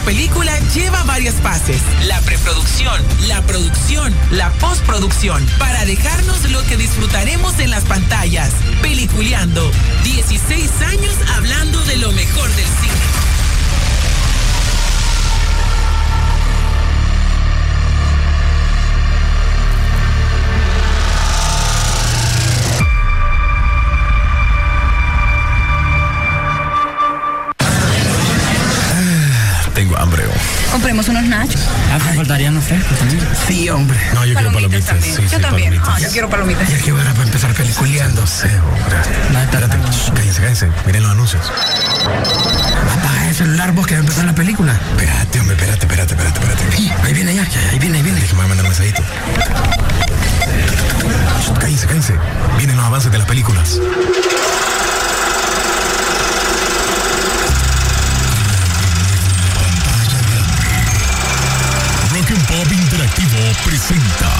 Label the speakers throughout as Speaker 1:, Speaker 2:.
Speaker 1: película lleva varias fases. La preproducción, la producción, la postproducción, para dejarnos lo que disfrutaremos en las pantallas. Peliculeando. 16 años hablando de lo mejor del cine.
Speaker 2: Compremos unos nachos.
Speaker 3: Ah, faltarían los frescos también.
Speaker 4: Sí, hombre.
Speaker 5: No, yo quiero palomitas. Sí,
Speaker 2: yo
Speaker 5: sí,
Speaker 2: también.
Speaker 5: palomitas.
Speaker 2: Ah, yo quiero palomitas.
Speaker 4: Ya que hora para empezar peliculeando.
Speaker 5: Hombre. No, espérate. Cállense, cállense. Miren los anuncios.
Speaker 4: Apaga el celular vos que va a empezar la película.
Speaker 5: Espérate, hombre, espérate, espérate, espérate, espérate.
Speaker 4: Sí, ahí viene ya, ahí viene, ahí viene.
Speaker 5: Déjame mandar un mensajito. Cállense, cállense. Vienen los avances de las películas.
Speaker 6: Presenta.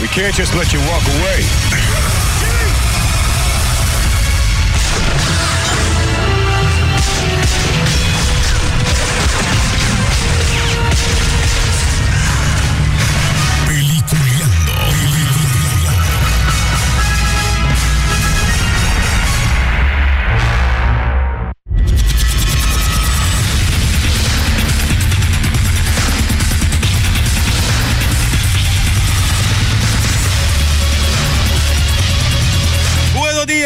Speaker 7: We can't just let you walk away.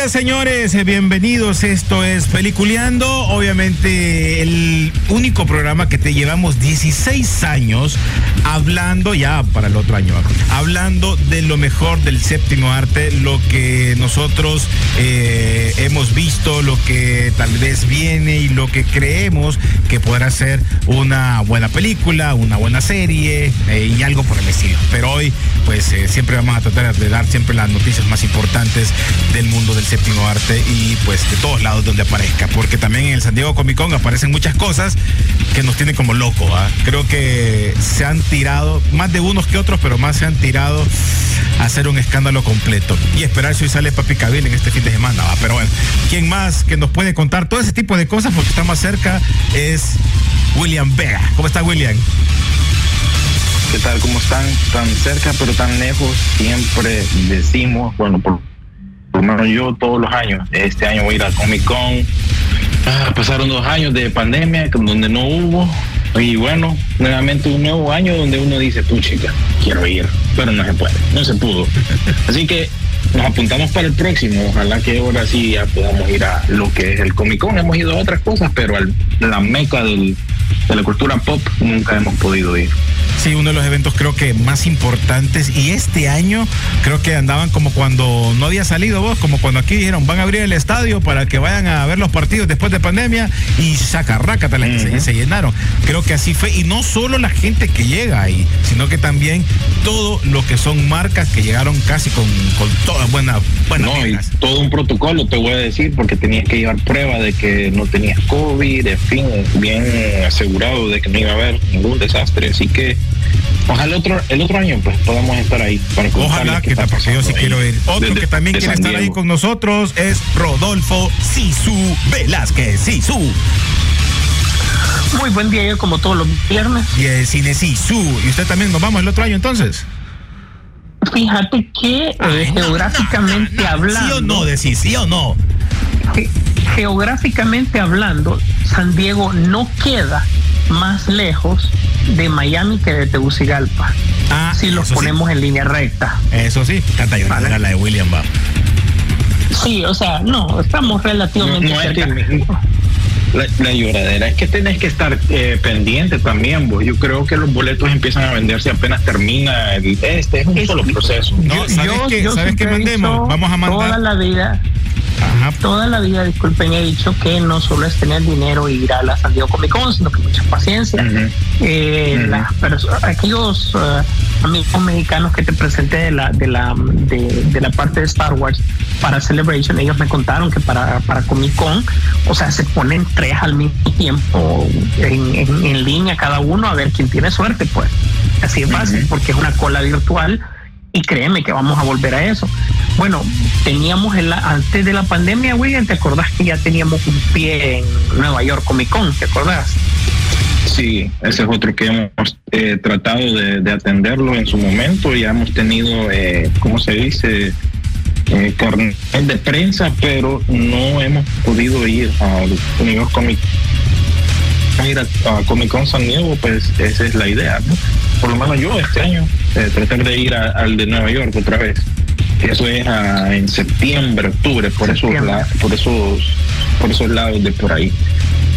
Speaker 8: Señores. Eh, Bienvenidos. Esto es Peliculeando. Obviamente, el único programa que te llevamos 16 años hablando, ya para el otro año, hablando de lo mejor del séptimo arte, lo que nosotros eh, hemos visto, lo que tal vez viene y lo que creemos que podrá ser una buena película, una buena serie eh, y algo por el estilo. Pero hoy, pues siempre vamos a tratar de dar siempre las noticias más importantes del mundo del séptimo arte y pues de todos lados donde aparezca. Porque también en el San Diego Comic Con aparecen muchas cosas que nos tienen como locos. ¿ah? Creo que se han tirado, más de unos que otros, pero más se han tirado a hacer un escándalo completo. Y esperar si hoy sale Papi Cabil en este fin de semana. Pero bueno, ¿quién más que nos puede contar todo ese tipo de cosas? Porque está más cerca es William Vega. ¿Cómo está William?
Speaker 9: ¿Qué tal? ¿Cómo están? Tan cerca pero tan lejos. Siempre decimos, bueno, por, yo todos los años, este año voy a ir al Comic Con. Ah, pasaron dos años de pandemia donde no hubo. Y bueno, nuevamente un nuevo año donde uno dice, tú chica, quiero ir, pero no se puede, no se pudo. Así que nos apuntamos para el próximo. Ojalá que ahora sí ya podamos ir a lo que es el Comic Con. Hemos ido a otras cosas, pero al, la meca del, de la cultura pop nunca hemos podido ir.
Speaker 8: Sí, uno de los eventos creo que más importantes y este año creo que andaban como cuando no había salido vos, como cuando aquí dijeron van a abrir el estadio para que vayan a ver los partidos después de pandemia y sacarrácata las que se, se llenaron. Creo que así fue y no solo la gente que llega ahí, sino que también todo lo que son marcas que llegaron casi con, con todas buenas buenas
Speaker 9: No, y todo un protocolo, te voy a decir, porque tenías que llevar prueba de que no tenías COVID, en fin, bien asegurado de que no iba a haber ningún desastre. Así que ojalá el otro, el otro año pues podamos estar ahí para
Speaker 8: Ojalá
Speaker 9: qué
Speaker 8: que
Speaker 9: está
Speaker 8: porque yo sí
Speaker 9: pasando
Speaker 8: quiero ir. Otro que también quiere estar ahí con nosotros es Rodolfo Sisu Velázquez. Sisu.
Speaker 10: Muy buen día, yo como todos los viernes.
Speaker 8: Y el cine Sisu. Y usted también nos vamos el otro año entonces.
Speaker 10: Fíjate que
Speaker 8: Ay, no,
Speaker 10: geográficamente
Speaker 8: no, no, no.
Speaker 10: hablando,
Speaker 8: ¿Sí o no? Decís, ¿sí o no?
Speaker 10: ge- geográficamente hablando, San Diego no queda más lejos de Miami que de Tegucigalpa.
Speaker 8: Ah,
Speaker 10: si los
Speaker 8: sí.
Speaker 10: ponemos en línea recta.
Speaker 8: Eso sí, canta yo
Speaker 10: Vale.
Speaker 8: era la de William va.
Speaker 10: Sí, o sea, no, estamos relativamente cerca.
Speaker 9: La, la lloradera es que tenés que estar eh, pendiente también, vos. Yo creo que los boletos empiezan a venderse apenas termina el, este, es un
Speaker 10: Es-
Speaker 9: solo proceso.
Speaker 8: No, ¿sabes qué? ¿Sabes qué mandemos? Vamos a mandar-
Speaker 10: Toda la vida,
Speaker 8: Ajá.
Speaker 10: toda la vida, disculpen, he dicho que no solo es tener dinero y ir a la San Diego Comic Con, sino que mucha paciencia.
Speaker 9: Ujú.
Speaker 10: Eh, las aquellos eh, amigos mexicanos que te presenté de la, de la, de, de la parte de Star Wars para Celebration, ellos me contaron que para, para Comic Con, o sea, se ponen tres al mismo tiempo en, en- en línea cada uno a ver quién tiene suerte, pues. Así es fácil, porque es una cola virtual y créeme que vamos a volver a eso. bueno, teníamos el, antes de la pandemia, William, ¿te acordás que ya teníamos un pie en Nueva York Comic Con? ¿Te acordás?
Speaker 9: Sí, ese es otro que hemos eh, tratado de, atenderlo en su momento. Ya hemos tenido, eh, ¿cómo se dice? Eh, carnet de prensa, pero no hemos podido ir a New York Comic ir a, Comic Con San Diego, pues esa es la idea, ¿no? Por lo menos yo este año, eh, tratar de ir al de Nueva York otra vez. Eso es en septiembre, octubre, por esos, por esos, por esos lados de por ahí.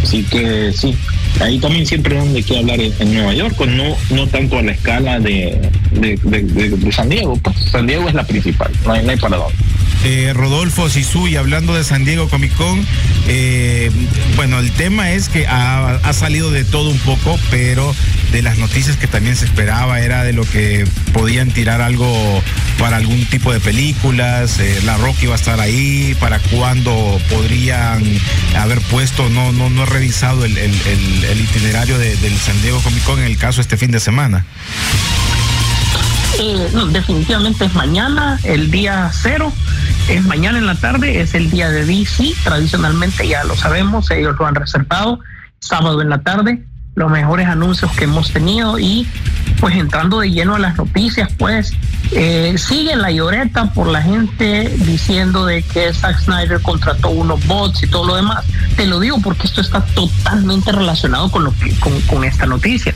Speaker 9: Así que sí, ahí también siempre hay que hablar en, Nueva York, pues no, no tanto a la escala de, de, San Diego, pues San Diego es la principal, no hay, no hay para dónde.
Speaker 8: Eh, Rodolfo Sisu, y hablando de San Diego Comic Con, eh, bueno, el tema es que ha, salido de todo un poco, pero de las noticias que también se esperaba era de lo que podían tirar algo para algún tipo de películas, eh, la Rocky va a estar ahí, para cuándo podrían haber puesto, no, no, no he revisado el, itinerario del San Diego Comic Con en el caso este fin de semana.
Speaker 10: no, definitivamente es mañana, el día cero es mañana en la tarde, es el día de DC, tradicionalmente ya lo sabemos, ellos lo han reservado, sábado en la tarde, los mejores anuncios que hemos tenido y pues entrando de lleno a las noticias, pues eh, sigue la lloreta por la gente diciendo de que Zack Snyder contrató unos bots y todo lo demás. Te lo digo porque esto está totalmente relacionado con lo que con, esta noticia.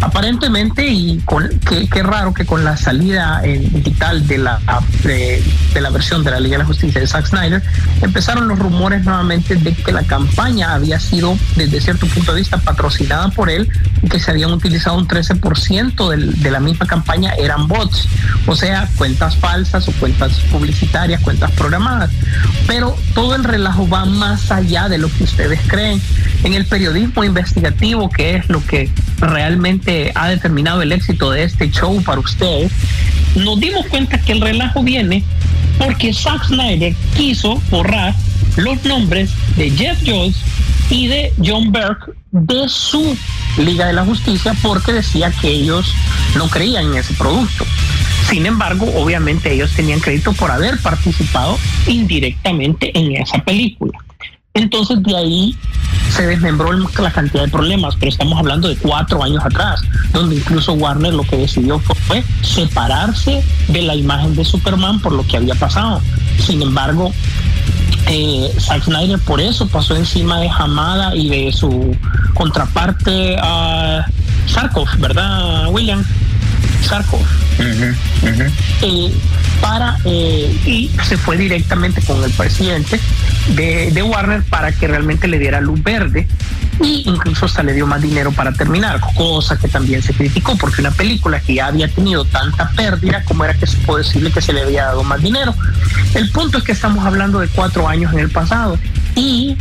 Speaker 10: Aparentemente y con qué, raro que con la salida digital de la de, la versión de la Liga de la Justicia de Zack Snyder empezaron los rumores nuevamente de que la campaña había sido desde cierto punto de vista patrocinada por él y que se habían utilizado un 13% de la misma campaña eran bots, o sea, cuentas falsas o cuentas publicitarias, cuentas programadas. Pero todo el relajo va más allá de lo que ustedes creen. En el periodismo investigativo, que es lo que realmente ha determinado el éxito de este show para ustedes, nos dimos cuenta que el relajo viene porque Zack Snyder quiso borrar los nombres de Jeff Jones y de John Burke de su Liga de la Justicia porque decía que ellos no creían en ese producto. Sin embargo, obviamente ellos tenían crédito por haber participado indirectamente en esa película. Entonces de ahí se desmembró la cantidad de problemas, pero estamos hablando de cuatro años atrás, donde incluso Warner lo que decidió fue separarse de la imagen de Superman por lo que había pasado. Sin embargo, eh, Snyder por eso pasó encima de Hamada y de su contraparte a Sarkov, ¿verdad, William? Sarkov. Eh, para eh, y se fue directamente con el presidente de, Warner para que realmente le diera luz verde y incluso hasta le dio más dinero para terminar, cosa que también se criticó porque una película que ya había tenido tanta pérdida, como era que es posible que se le había dado más dinero? El punto es que estamos hablando de cuatro años en el pasado y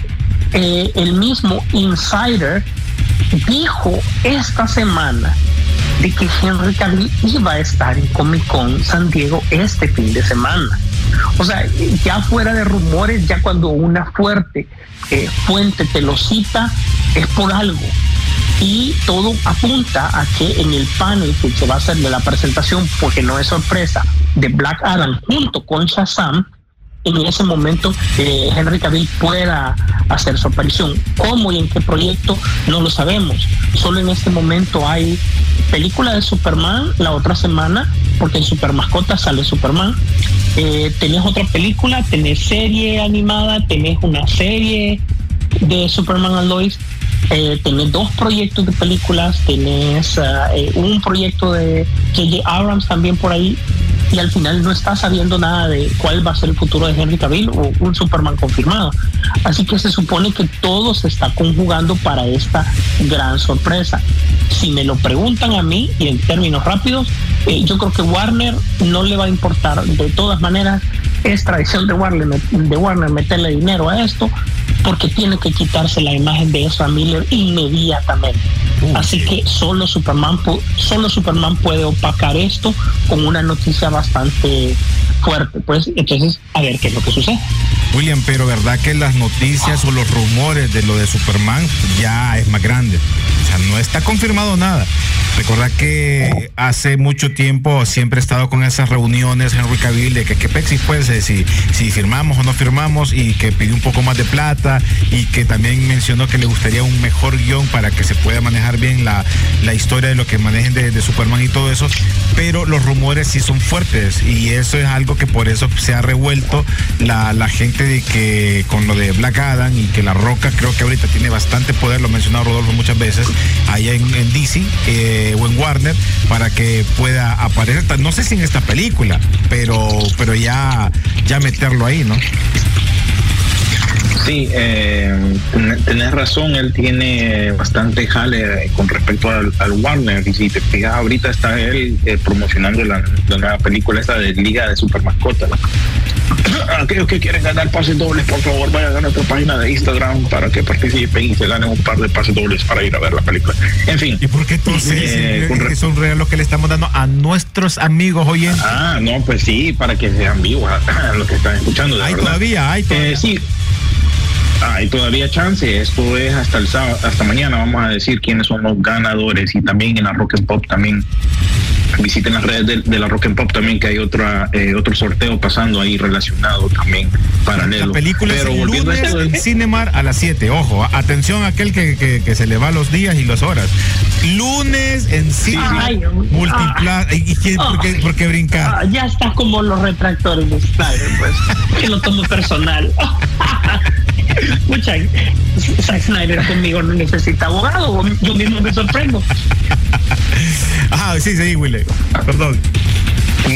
Speaker 10: eh, el mismo Insider dijo esta semana de que Henry Cavill iba a estar en Comic Con San Diego este fin de semana. O sea, ya fuera de rumores, ya cuando una fuerte eh, fuente te lo cita, es por algo. Y todo apunta a que en el panel que se va a hacer de la presentación, porque no es sorpresa, de Black Adam junto con Shazam, en ese momento eh, Henry Cavill pueda hacer su aparición. ¿Cómo y en qué proyecto? No lo sabemos. Solo en este momento hay película de Superman la otra semana, porque en Super Mascota sale Superman. Eh, tenés otra película, tenés serie animada, tenés una serie de Superman and Lois. Eh, tenés dos proyectos de películas, tenés eh, un proyecto de J.J. Abrams también por ahí, y al final no está sabiendo nada de cuál va a ser el futuro de Henry Cavill o un Superman confirmado. Así que se supone que todo se está conjugando para esta gran sorpresa. Si me lo preguntan a mí y en términos rápidos, eh, yo creo que Warner no le va a importar. De todas maneras, es tradición de Warner, de Warner meterle dinero a esto porque tiene que quitarse la imagen de Ezra Miller inmediatamente. Así que solo Superman, solo Superman puede opacar esto con una noticia bastante fuerte. Pues entonces, a ver qué es lo que sucede.
Speaker 8: William, pero verdad que las noticias o los rumores de lo de Superman ya es más grande. O sea, no está confirmado nada. Recordad que hace mucho tiempo siempre he estado con esas reuniones Henry Cavill de que qué Pexis pues eh, si, si firmamos o no firmamos y que pidió un poco más de plata y que también mencionó que le gustaría un mejor guion para que se pueda manejar bien la, historia de lo que manejen de, de, Superman y todo eso. Pero los rumores sí son fuertes y eso es algo que por eso se ha revuelto la, la gente de que con lo de Black Adam y que La Roca creo que ahorita tiene bastante poder, lo ha mencionado Rodolfo muchas veces, allá en, DC eh, o en Warner, para que pueda aparecer, no sé si en esta película, pero, pero ya, ya meterlo ahí, ¿no?
Speaker 9: Sí, eh, tenés razón, él tiene bastante jale con respecto al, Warner. Y si te fijas, ahorita está él eh, promocionando la, nueva película esta de Liga de Super Mascotas. Aquellos que quieren ganar pases dobles, por favor, vayan a nuestra página de Instagram para que participen y se ganen un par de pases dobles para ir a ver la película. En fin.
Speaker 8: ¿Y por qué entonces eh, eh son regalos que le estamos dando a nuestros amigos oyentes?
Speaker 9: Ah, no, pues sí, para que sean vivos a, los que están escuchando.
Speaker 8: hay todavía, hay todavía.
Speaker 9: Eh, sí. Hay todavía chance, esto es hasta el sábado, hasta mañana vamos a decir quiénes son los ganadores y también en la Rock and Pop también visiten las redes de, la Rock and Pop también que hay otra eh, otro sorteo pasando ahí relacionado también paralelo.
Speaker 8: La película Pero es lunes a en Cinemar a las 7, ojo, atención a aquel que, que, se le va los días y las horas. Lunes en Cinemar, multipla ¿Y quién, por, qué, brincar?
Speaker 10: Ah, ya estás como los retractores de pues, que lo tomo personal. Mucha, Zack Snyder conmigo no necesita abogado, yo mismo me sorprendo.
Speaker 8: Ah, sí, sí, Willy. Perdón.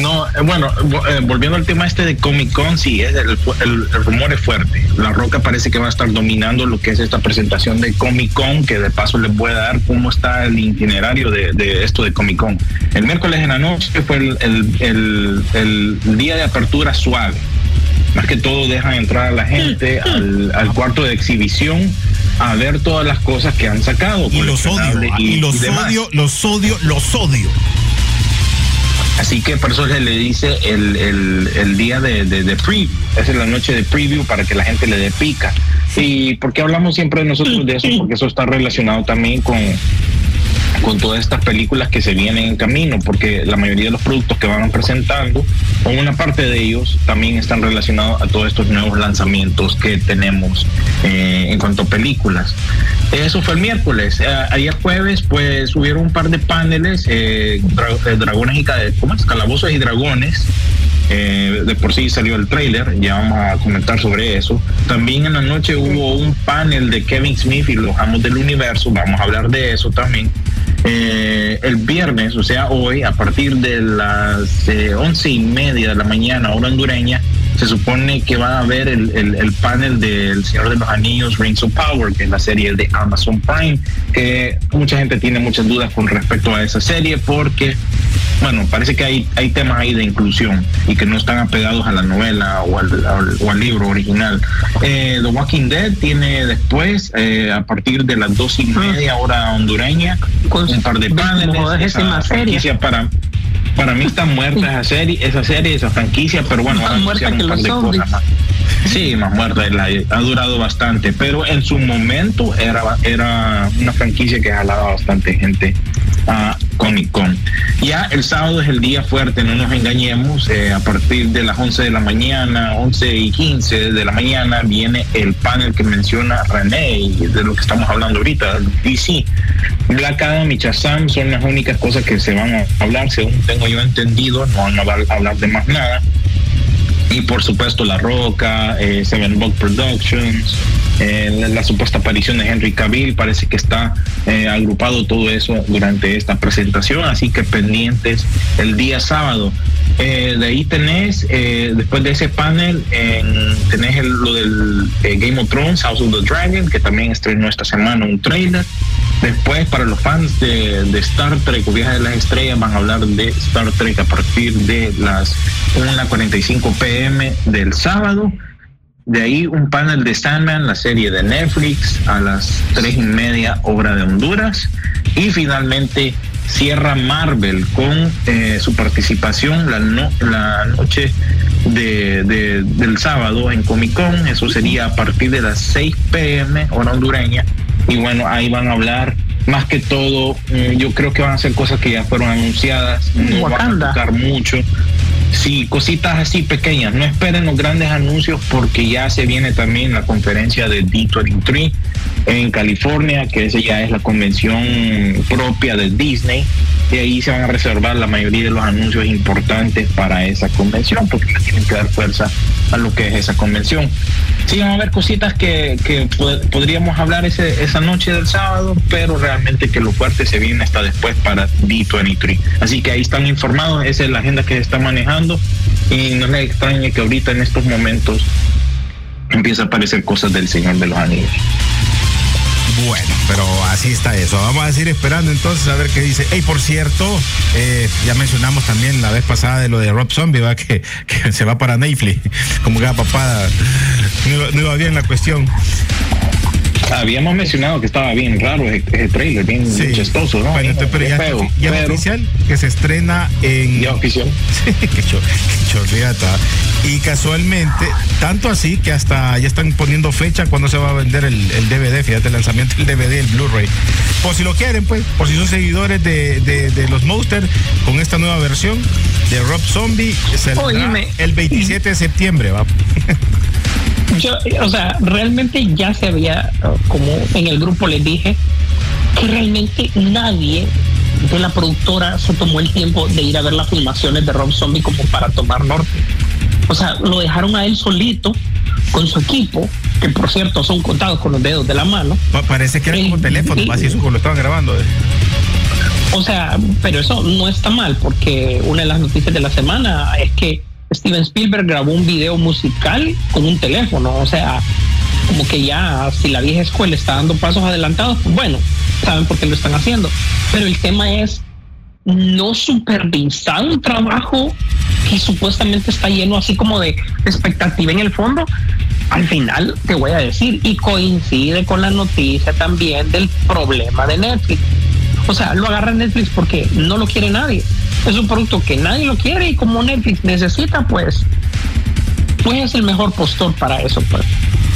Speaker 9: No, eh, bueno, eh, volviendo al tema este de Comic Con, sí, el, el, rumor es fuerte. La Roca parece que va a estar dominando lo que es esta presentación de Comic Con, que de paso les voy a dar cómo está el itinerario de, esto de Comic Con. El miércoles en la noche fue el, el día de apertura suave más que todo dejan entrar a la gente al, cuarto de exhibición a ver todas las cosas que han sacado.
Speaker 8: Y los odio, y, los odio, los odio, los odio.
Speaker 9: Así que por eso se le dice el, día de, de, preview, esa es la noche de preview para que la gente le dé pica. ¿Y por qué hablamos siempre de nosotros de eso? Porque eso está relacionado también con, con todas estas películas que se vienen en camino, porque la mayoría de los productos que van presentando, o una parte de ellos, también están relacionados a todos estos nuevos lanzamientos que tenemos eh, en cuanto a películas. Eso fue el miércoles. Eh, ayer jueves, pues hubieron un par de paneles, eh, dragones y ¿cómo es? calabozos y dragones. de por sí salió el trailer, ya vamos a comentar sobre eso. También en la noche hubo un panel de Kevin Smith y los amos del universo, vamos a hablar de eso también. Eh, el viernes, o sea, hoy, a partir de las eh, once y media de la mañana, hora hondureña, se supone que va a haber el, el, panel del Señor de los Anillos, Rings of Power, que es la serie de Amazon Prime, que mucha gente tiene muchas dudas con respecto a esa serie porque, bueno, parece que hay, hay temas ahí de inclusión y que no están apegados a la novela o al, o al libro original. Eh, The Walking Dead tiene después, eh, a partir de las dos y media hora hondureña, un par de paneles. Esa franquicia para para mí está muerta esa serie, esa serie, esa franquicia, pero bueno,
Speaker 10: más muerta que los zombies.
Speaker 9: Sí, más muerta, ha durado bastante, pero en su momento era, era una franquicia que jalaba bastante gente a Comic Con. Ya el sábado es el día fuerte, no nos engañemos, eh, a partir de las 11 de la mañana, 11 y 15 de la mañana, viene el panel que menciona René y de lo que estamos hablando ahorita, DC. Black Adam y Shazam son las únicas cosas que se van a hablar, según tengo yo entendido, no van a hablar de más nada y por supuesto La Roca, eh, Seven Bug Productions, eh, la, supuesta aparición de Henry Cavill, parece que está eh, agrupado todo eso durante esta presentación, así que pendientes el día sábado. de ahí tenés, después de ese panel, tenés lo del Game of Thrones, House of the Dragon, que también estrenó esta semana un trailer. Después, para los fans de, Star Trek o Viaje de las Estrellas, van a hablar de Star Trek a partir de las 1.45 pm del sábado. De ahí un panel de Sandman, la serie de Netflix, a las tres y media, obra de Honduras. Y finalmente cierra Marvel con eh, su participación la, la noche de, del sábado en Comic Con. Eso sería a partir de las 6 pm, hora hondureña. Y bueno, ahí van a hablar más que todo, mm, yo creo que van a ser cosas que ya fueron anunciadas, no van a tocar mucho. Sí, cositas así pequeñas. No esperen los grandes anuncios porque ya se viene también la conferencia de D23 en California, que esa ya es la convención propia de Disney. Y ahí se van a reservar la mayoría de los anuncios importantes para esa convención, porque tienen que dar fuerza a lo que es esa convención. Sí, van a haber cositas que, que podríamos hablar ese, esa noche del sábado, pero realmente que lo fuerte se viene hasta después para D23. Así que ahí están informados, esa es la agenda que se está manejando y no les extrañe que ahorita en estos momentos empieza a aparecer cosas del Señor de los Anillos.
Speaker 8: Bueno, pero así está eso. Vamos a seguir esperando entonces a ver qué dice. Hey, por cierto, eh, ya mencionamos también la vez pasada de lo de Rob Zombie, ¿va? Que, se va para Netflix. Como que papada. No, no iba bien la cuestión.
Speaker 9: Habíamos mencionado que estaba bien raro ese, trailer, bien chistoso, ¿no?
Speaker 8: Pero, ya, feo, ya oficial que se estrena en.
Speaker 9: Ya oficial.
Speaker 8: Sí, chorriata. Y casualmente, tanto así que hasta ya están poniendo fecha cuando se va a vender el, DVD, fíjate, el lanzamiento del DVD, el Blu-ray. Por si lo quieren, pues, por si son seguidores de, los Monsters, con esta nueva versión de Rob Zombie, se el 27 de septiembre, va.
Speaker 10: yo, o sea, realmente ya se había, como en el grupo les dije, que realmente nadie de la productora se tomó el tiempo de ir a ver las filmaciones de Rob Zombie como para tomar norte. O sea, lo dejaron a él solito con su equipo, que por cierto son contados con los dedos de la mano.
Speaker 8: Parece que era como teléfono, así eso lo estaban grabando. Eh.
Speaker 10: O sea, pero eso no está mal, porque una de las noticias de la semana es que Steven Spielberg grabó un video musical con un teléfono, o sea, como que ya si la vieja escuela está dando pasos adelantados, pues bueno, saben por qué lo están haciendo. Pero el tema es no supervisar un trabajo que supuestamente está lleno así como de expectativa en el fondo. Al final te voy a decir, y coincide con la noticia también del problema de Netflix. O sea, lo agarra Netflix porque no lo quiere nadie es un producto que nadie lo quiere y como Netflix necesita, pues, pues es el mejor postor para eso. Pues.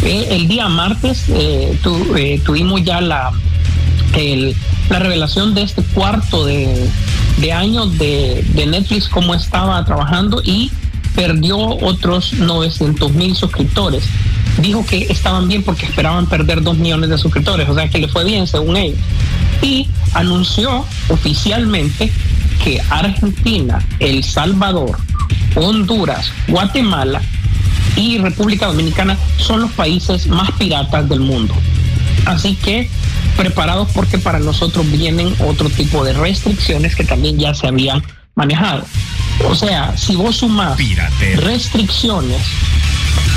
Speaker 10: Eh, el día martes eh, eh, tuvimos ya la, la revelación de este cuarto de, de año de, de Netflix, cómo estaba trabajando y perdió otros 900 mil suscriptores. Dijo que estaban bien porque esperaban perder 2 millones de suscriptores, o sea que le fue bien según ellos. Y anunció oficialmente que Argentina, El Salvador, Honduras, Guatemala y República Dominicana son los países más piratas del mundo. Así que preparados porque para nosotros vienen otro tipo de restricciones que también ya se habían manejado. O sea, si vos sumas restricciones,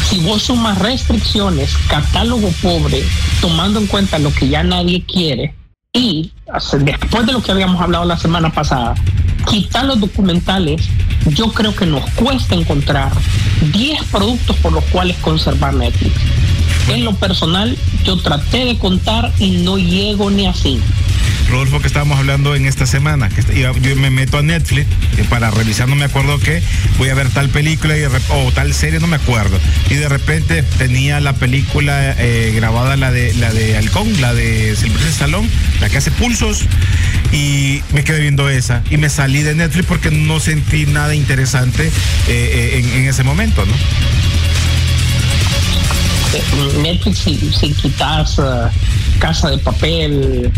Speaker 10: si vos sumas restricciones, catálogo pobre, tomando en cuenta lo que ya nadie quiere, y después de lo que habíamos hablado la semana pasada, quitar los documentales, yo creo que nos cuesta encontrar 10 productos por los cuales conservar Netflix. En lo personal, yo traté de contar y no llego ni así.
Speaker 8: Rodolfo, que estábamos hablando en esta semana, que yo me meto a Netflix eh, para revisar, no me acuerdo qué, voy a ver tal película y o tal serie, no me acuerdo. Y de repente tenía la película eh, grabada, la de la de Halcón, la de Silvestre Salón, la que hace pulsos, y me quedé viendo esa. Y me salí de Netflix porque no sentí nada interesante eh, en, ese momento, ¿no?
Speaker 10: Netflix, si, si quitas Casa de Papel,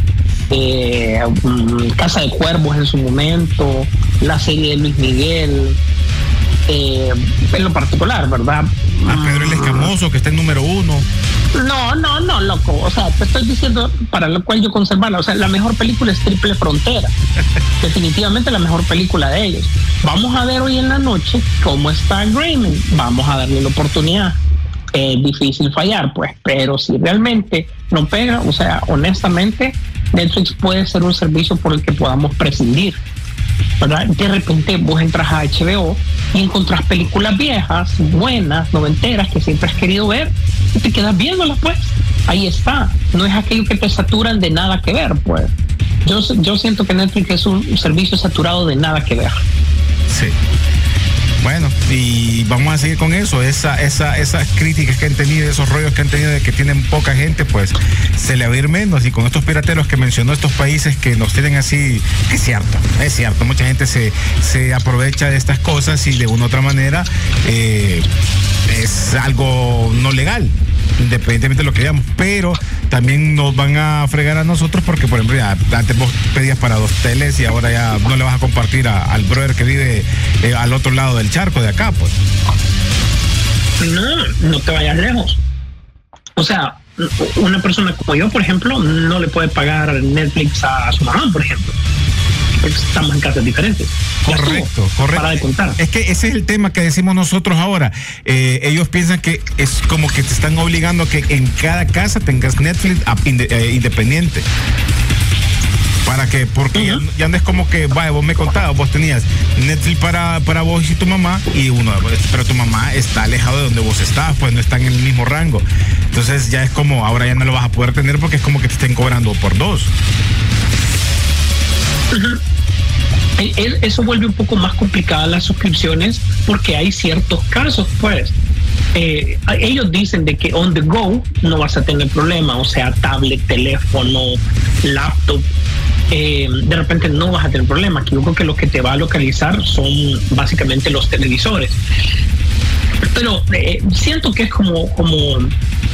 Speaker 10: eh, mm, Casa de Cuervos en su momento, la serie de Luis Miguel, eh, en lo particular, ¿verdad?
Speaker 8: A Pedro el Escamoso, que está en número uno.
Speaker 10: No, no, no, loco. O sea, te estoy diciendo para lo cual yo conservarla. O sea, la mejor película es Triple Frontera. Definitivamente la mejor película de ellos. Vamos a ver hoy en la noche cómo está Grayman. Vamos a darle la oportunidad. Es difícil fallar, pues, pero si realmente no pega, o sea, honestamente, Netflix puede ser un servicio por el que podamos prescindir. ¿verdad? De repente vos entras a HBO y encontrás películas viejas, buenas, noventeras, que siempre has querido ver, y te quedas viéndolas, pues. Ahí está. No es aquello que te saturan de nada que ver, pues. Yo, yo siento que Netflix es un servicio saturado de nada que ver.
Speaker 8: Sí. Bueno, y vamos a seguir con eso, esa, esa, esas críticas que han tenido, esos rollos que han tenido de que tienen poca gente, pues se le va a menos. Y con estos pirateros que mencionó estos países que nos tienen así, es cierto, es cierto, mucha gente se, se aprovecha de estas cosas y de una u otra manera eh, es algo no legal independientemente de lo que digamos, pero también nos van a fregar a nosotros porque, por ejemplo, ya, antes vos pedías para dos teles y ahora ya no le vas a compartir al brother que vive eh, al otro lado del charco de acá, pues.
Speaker 10: No, no te vayas lejos. O sea, una persona como yo, por ejemplo, no le puede pagar Netflix a su mamá, por ejemplo estamos en casas diferentes.
Speaker 8: Correcto, correcto. Para de contar. Es que ese es el tema que decimos nosotros ahora. Eh, ellos piensan que es como que te están obligando a que en cada casa tengas Netflix eh, independiente. ¿Para que Porque ya, no es como que, vaya, vos me contabas, vos tenías Netflix para, para vos y tu mamá, y uno, pero tu mamá está alejado de donde vos estás, pues no está en el mismo rango. Entonces ya es como, ahora ya no lo vas a poder tener porque es como que te estén cobrando por dos.
Speaker 10: Eso vuelve un poco más complicada las suscripciones porque hay ciertos casos, pues. Eh, ellos dicen de que on the go no vas a tener problema, o sea, tablet, teléfono, laptop, eh, de repente no vas a tener problema. Yo creo que lo que te va a localizar son básicamente los televisores. Pero eh, siento que es como, como,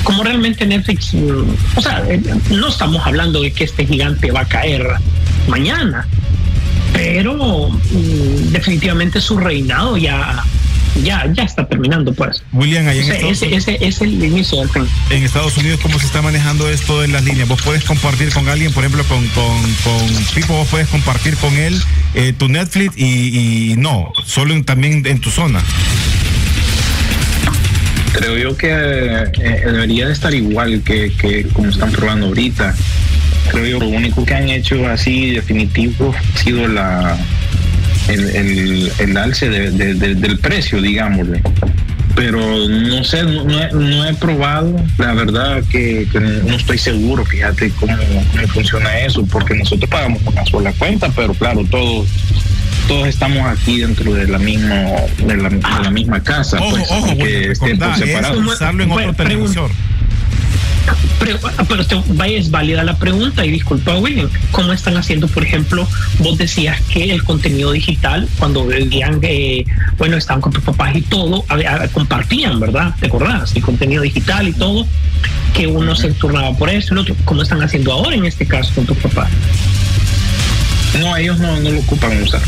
Speaker 10: como realmente Netflix, o sea, no estamos hablando de que este gigante va a caer mañana. Pero mm, definitivamente su reinado ya ya, ya está terminando, pues.
Speaker 8: William, ahí
Speaker 10: en ese, ese, es el inicio del fin.
Speaker 8: En Estados Unidos, ¿cómo se está manejando esto en las líneas? Vos puedes compartir con alguien, por ejemplo, con, con, con Pipo, vos puedes compartir con él eh, tu Netflix y, no, solo también en tu zona.
Speaker 9: Creo yo que eh, debería de estar igual que, que como están probando ahorita creo yo lo único que han hecho así definitivo ha sido la el, el, alce del precio, digámosle. Pero no sé, no, he, probado, la verdad que, no estoy seguro, fíjate cómo, funciona eso, porque nosotros pagamos una sola cuenta, pero claro, todos todos estamos aquí dentro de la misma de la, misma casa,
Speaker 8: ojo, pues, ojo, que estén separados. usarlo en otro televisor.
Speaker 10: Pero, pero es válida la pregunta y disculpa William, ¿cómo están haciendo, por ejemplo, vos decías que el contenido digital, cuando veían, que bueno, estaban con tus papás y todo, compartían, ¿verdad? ¿Te acordás? El contenido digital y todo, que uno se turnaba por eso, el otro, ¿cómo están haciendo ahora en este caso con tus papás?
Speaker 9: No, ellos no, lo ocupan usar.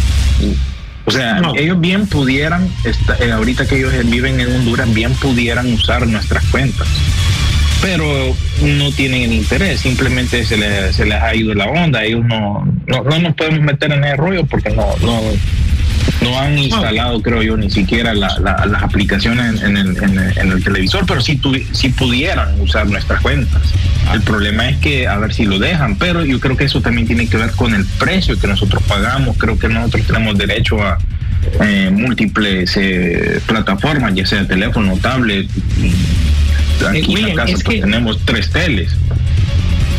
Speaker 9: O sea, ellos bien pudieran, eh, ahorita que ellos viven en Honduras, bien pudieran usar nuestras cuentas pero no tienen el interés, simplemente se les, se les ha ido la onda, ellos no, no, nos podemos meter en ese rollo porque no, no, no han instalado, creo yo, ni siquiera las aplicaciones en el, en, el, televisor, pero sí, si pudieran usar nuestras cuentas. El problema es que a ver si lo dejan, pero yo creo que eso también tiene que ver con el precio que nosotros pagamos. Creo que nosotros tenemos derecho a eh, múltiples eh, plataformas, ya sea teléfono, tablet. Aquí en la casa pues, tenemos tres teles.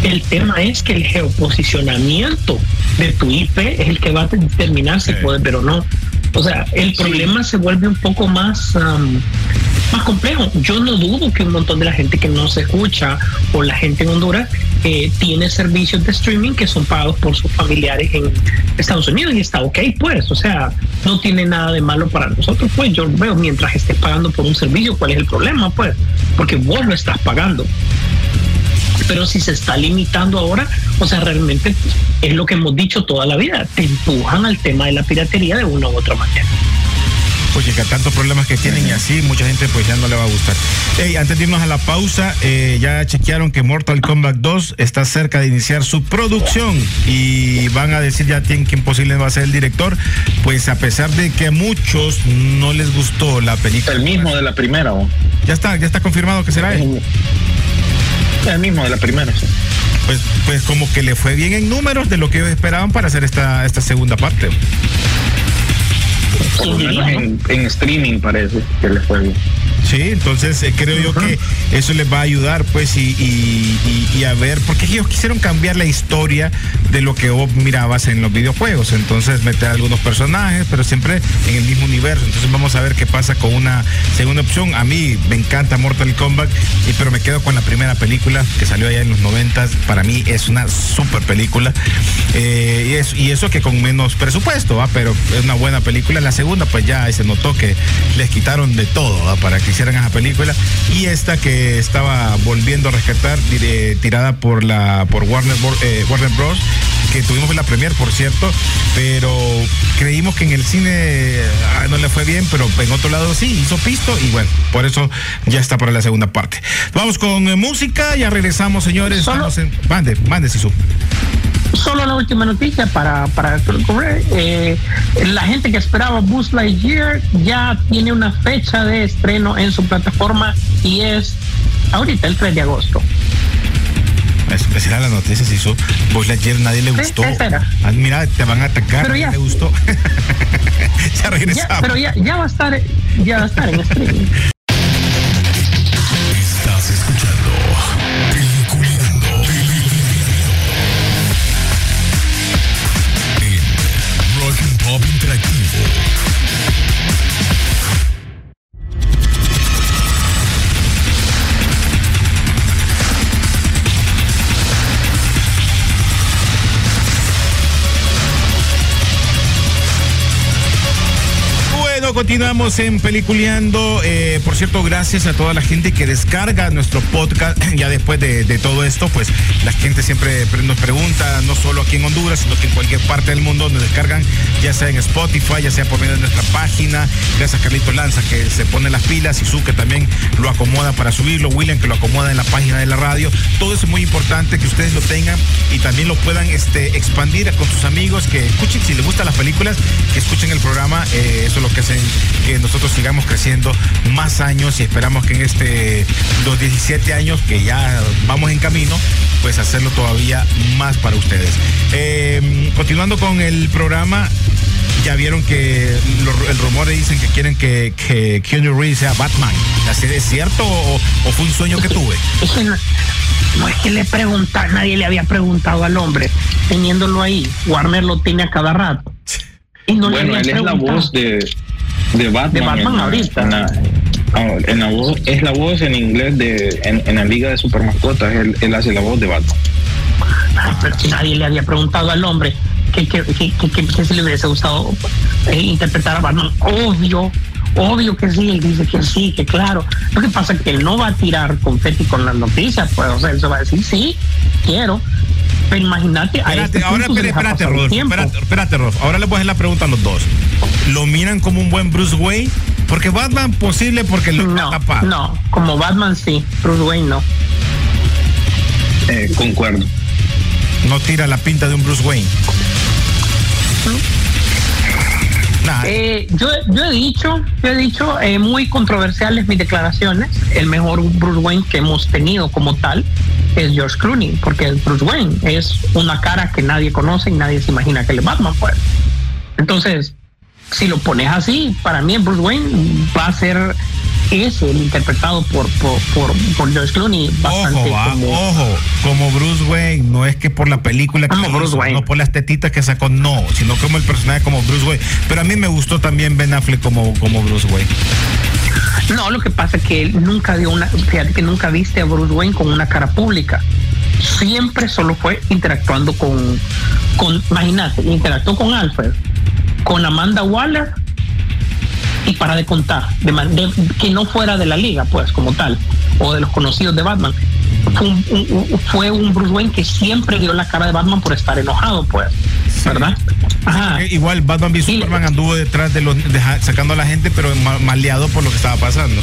Speaker 10: El tema es que el geoposicionamiento de tu IP es el que va a determinar si puedes ver o no. O sea, el problema se vuelve un poco más, más complejo. Yo no dudo que un montón de la gente que no se escucha o la gente en Honduras eh, tiene servicios de streaming que son pagados por sus familiares en Estados Unidos y está ok, pues. O sea, no tiene nada de malo para nosotros, pues. Yo veo mientras estés pagando por un servicio, ¿cuál es el problema, pues? Porque vos lo estás pagando pero si se está limitando ahora, o sea, realmente es lo que hemos dicho toda la vida, te empujan al tema de la piratería de una u otra manera.
Speaker 8: Oye, que tantos problemas que tienen y así, mucha gente pues ya no le va a gustar. Hey, antes de irnos a la pausa, eh, ya chequearon que Mortal Kombat 2 está cerca de iniciar su producción y van a decir ya quién, quién posible va a ser el director. Pues a pesar de que a muchos no les gustó la película.
Speaker 9: El mismo de la primera, ¿o?
Speaker 8: Ya está, ya está confirmado que será él.
Speaker 9: El mismo de la primera, sí.
Speaker 8: pues, pues como que le fue bien en números de lo que ellos esperaban para hacer esta, esta segunda parte.
Speaker 9: Por lo menos en, en streaming parece que le fue bien.
Speaker 8: Sí, entonces eh, creo yo que eso les va a ayudar, pues, y, a ver, porque ellos quisieron cambiar la historia de lo que vos mirabas en los videojuegos. Entonces, meter algunos personajes, pero siempre en el mismo universo. Entonces, vamos a ver qué pasa con una segunda opción. A mí me encanta Mortal Kombat, pero me quedo con la primera película que salió allá en los 90. Para mí es una super película. Eh, y, eso, y eso que con menos presupuesto, ¿va? pero es una buena película. La segunda, pues ya se notó que les quitaron de todo ¿va? para que hicieran esa película. Y esta que estaba volviendo a rescatar, tirada por la por Warner, eh, Warner Bros que tuvimos la premier, por cierto, pero creímos que en el cine ah, no le fue bien, pero en otro lado sí, hizo pisto y bueno, por eso ya está para la segunda parte. Vamos con eh, música, ya regresamos, señores. Solo, en, mande, mande, Sisu.
Speaker 10: Solo la última noticia para, para eh, la gente que esperaba Buzz Lightyear ya tiene una fecha de estreno en su plataforma y es ahorita el 3 de agosto.
Speaker 8: Esa era la noticia, si hizo Buzz Lightyear nadie le gustó. Ah, mira, te van a atacar, pero ya, le gustó.
Speaker 10: ya regresamos. pero ya, ya va a estar, ya va a estar en streaming.
Speaker 8: Continuamos en Peliculeando. Eh, por cierto, gracias a toda la gente que descarga nuestro podcast. Ya después de, todo esto, pues la gente siempre nos pregunta, no solo aquí en Honduras, sino que en cualquier parte del mundo donde descargan, ya sea en Spotify, ya sea por medio de nuestra página. Gracias a Carlito Lanza que se pone las pilas y su que también lo acomoda para subirlo, William que lo acomoda en la página de la radio. Todo eso es muy importante que ustedes lo tengan y también lo puedan este, expandir con sus amigos, que escuchen, si les gustan las películas, que escuchen el programa. Eh, eso es lo que hacen que nosotros sigamos creciendo más años y esperamos que en este, los 17 años que ya vamos en camino, pues hacerlo todavía más para ustedes. Eh, continuando con el programa, ya vieron que el rumor dicen que quieren que, que Keanu Reeves sea Batman. ¿Es cierto o, fue un sueño que tuve?
Speaker 10: no, es que le pregunta, nadie le había preguntado al hombre, teniéndolo ahí. Warner lo tiene a cada rato.
Speaker 9: Y no bueno, él es la voz de, de Batman, ahorita. En la, voz, es la voz en inglés de en, la liga de super mascotas, él, él, hace la voz de Batman.
Speaker 10: pero si nadie le había preguntado al hombre que, que, que, se le hubiese gustado eh, interpretar a Batman. Obvio, obvio que sí, él dice que sí, que claro. Lo que pasa es que él no va a tirar confeti con las noticias, pues, o sea, él se va a decir, sí, quiero. Pero imagínate.
Speaker 8: Este ahora espérate, espérate, espérate, espérate, Ahora le voy a hacer la pregunta a los dos. ¿Lo miran como un buen Bruce Wayne? Porque Batman posible porque lo
Speaker 10: no, No, como Batman sí, Bruce Wayne no.
Speaker 9: Eh, concuerdo.
Speaker 8: No tira la pinta de un Bruce Wayne.
Speaker 10: Eh, yo, yo, he dicho, yo he dicho eh, muy controversiales mis declaraciones. El mejor Bruce Wayne que hemos tenido como tal es George Clooney, porque Bruce Wayne es una cara que nadie conoce y nadie se imagina que le Batman fue. Entonces, si lo pones así, para mí Bruce Wayne va a ser ese, el interpretado por, por, por, George Clooney.
Speaker 8: Bastante ojo, como, ojo, como Bruce Wayne, no es que por la película que no por las tetitas que sacó, no, sino como el personaje como Bruce Wayne. Pero a mí me gustó también Ben Affleck como, como Bruce Wayne.
Speaker 10: No, lo que pasa es que él nunca dio una, fíjate que nunca viste a Bruce Wayne con una cara pública. Siempre solo fue interactuando con, con imagínate, interactuó con Alfred, con Amanda Waller y para de contar, de, que no fuera de la liga, pues, como tal, o de los conocidos de Batman. Fue un, Bruce Wayne que siempre dio la cara de Batman por estar enojado, pues, ¿verdad?
Speaker 8: Ajá. Eh, igual Batman v Superman anduvo detrás de los, sacando a la gente, pero maleado por lo que estaba pasando.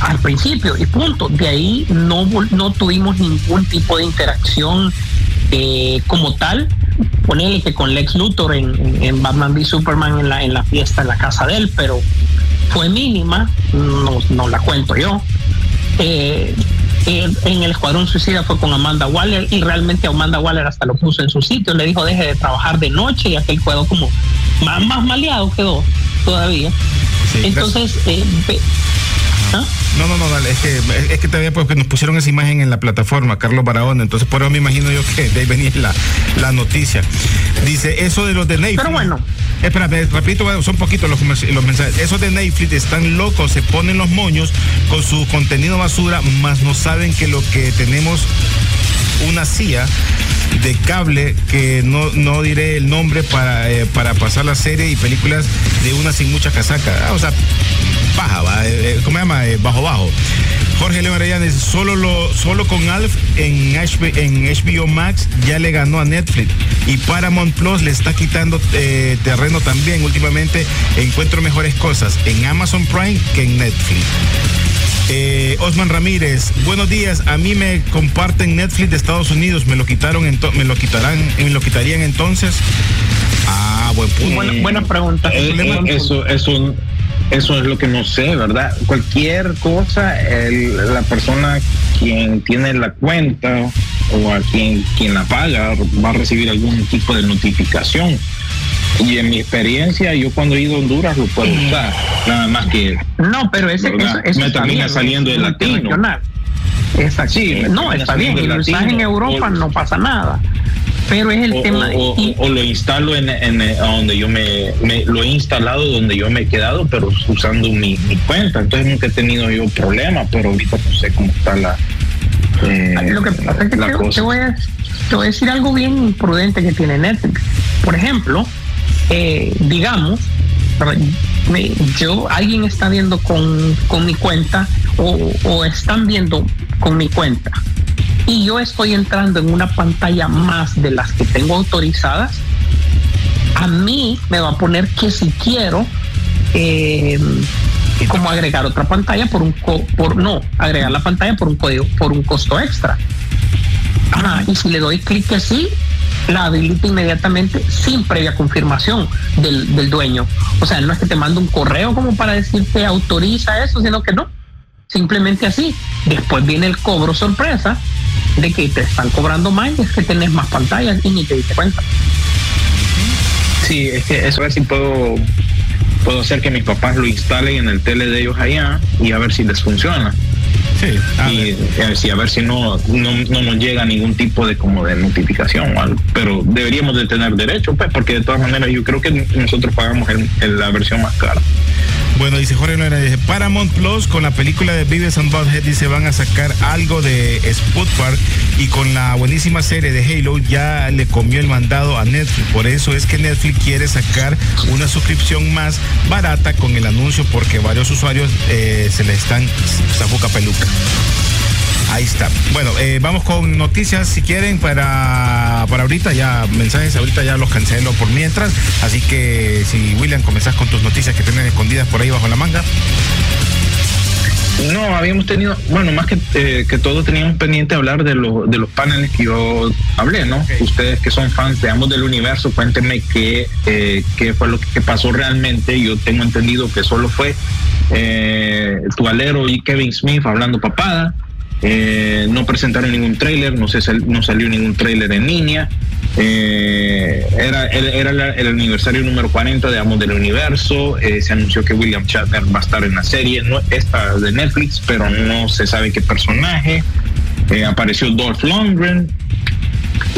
Speaker 10: Al principio, y punto. De ahí no, no tuvimos ningún tipo de interacción eh, como tal, ponerle que con Lex Luthor en, Batman v Superman en la, en la fiesta en la casa de él, pero fue mínima, no, no la cuento yo. Eh, en el Escuadrón Suicida fue con Amanda Waller y realmente Amanda Waller hasta lo puso en su sitio, le dijo deje de trabajar de noche y aquel quedó como más, más maleado quedó todavía. Entonces, eh,
Speaker 8: ¿Ah? No, no, no, dale, es que, es que todavía porque nos pusieron esa imagen en la plataforma, Carlos Barahona, entonces por eso me imagino yo que de ahí venía la, la noticia. Dice, eso de los de Netflix.
Speaker 10: Pero bueno.
Speaker 8: Espera, repito, son poquitos los, mensajes. Esos de Netflix están locos, se ponen los moños con su contenido basura, más no saben que lo que tenemos una CIA de cable que no, no diré el nombre para, eh, para pasar la serie y películas de una sin mucha casaca. Ah, o sea, baja, eh, eh, ¿cómo se llama? bajo bajo. Jorge León Arellanes, solo, lo, solo con Alf en, en HBO Max ya le ganó a Netflix y Paramount Plus le está quitando terreno también. Últimamente encuentro mejores cosas en Amazon Prime que en Netflix. Eh, Osman Ramírez, buenos días. A mí me comparten Netflix de Estados Unidos. Me lo quitaron, me lo quitarán, me lo quitarían entonces. Ah, buen punto.
Speaker 10: Buena, pregunta.
Speaker 9: Eh, eh, eso, eso, eso es lo que no sé, ¿verdad? Cualquier cosa, la persona quien tiene la cuenta o a quien, quien la paga va a recibir algún tipo de notificación y en mi experiencia, yo cuando he ido a Honduras lo puedo usar. Nada más que.
Speaker 10: No, pero ese, eso,
Speaker 9: me termina saliendo el latino.
Speaker 10: Exacto. Sí, no, está bien. Si lo en Europa no pasa nada. Pero es el tema.
Speaker 9: O, lo instalo en, en, donde yo me, Lo he instalado donde yo me he quedado, pero usando mi, cuenta. Entonces nunca he tenido yo problema, pero ahorita no sé cómo está la.
Speaker 10: Eh, lo que pasa es que te, voy a, te voy a decir algo bien imprudente que tiene Netflix. Por ejemplo, eh, digamos, yo, alguien está viendo con, mi cuenta o, están viendo con mi cuenta y yo estoy entrando en una pantalla más de las que tengo autorizadas, a mí me va a poner que si quiero eh, como agregar otra pantalla por un por no agregar la pantalla por un código por un costo extra. y si le doy clic así, la habilita inmediatamente sin previa confirmación del, dueño. O sea, no es que te mande un correo como para decirte autoriza eso, sino que no. Simplemente así. Después viene el cobro sorpresa de que te están cobrando más y es que tenés más pantallas y ni te diste cuenta.
Speaker 9: Sí, es que eso a ver si puedo, puedo hacer que mis papás lo instalen en el tele de ellos allá y a ver si les funciona. Sí, y a ver si no, no, nos llega ningún tipo de como de notificación o algo. Pero deberíamos de tener derecho, pues, porque de todas maneras yo creo que nosotros pagamos la versión más cara.
Speaker 8: Bueno, dice Jorge Lora, dice Paramount Plus con la película de Vives and Butthead dice van a sacar algo de Sputnik y con la buenísima serie de Halo ya le comió el mandado a Netflix. Por eso es que Netflix quiere sacar una suscripción más barata con el anuncio porque varios usuarios eh, se le están boca peluca. Ahí está. Bueno, eh, vamos con noticias si quieren para, para ahorita, ya mensajes, ahorita ya los cancelo por mientras. Así que si William comenzás con tus noticias que tienen escondidas por ahí bajo la manga.
Speaker 9: No, habíamos tenido, bueno, más que, eh, que todo teníamos pendiente hablar de, de los paneles que yo hablé, ¿no? Ustedes que son fans de ambos del universo, cuéntenme qué, eh, qué fue lo que pasó realmente. Yo tengo entendido que solo fue eh, Tualero y Kevin Smith hablando papada. Eh, no presentaron ningún tráiler, no, no salió ningún tráiler en línea. Eh, era era el aniversario número 40 de Amos del Universo. Eh, se anunció que William Shatner va a estar en la serie, no esta de Netflix, pero no se sabe qué personaje. apareció Dolph Lundgren.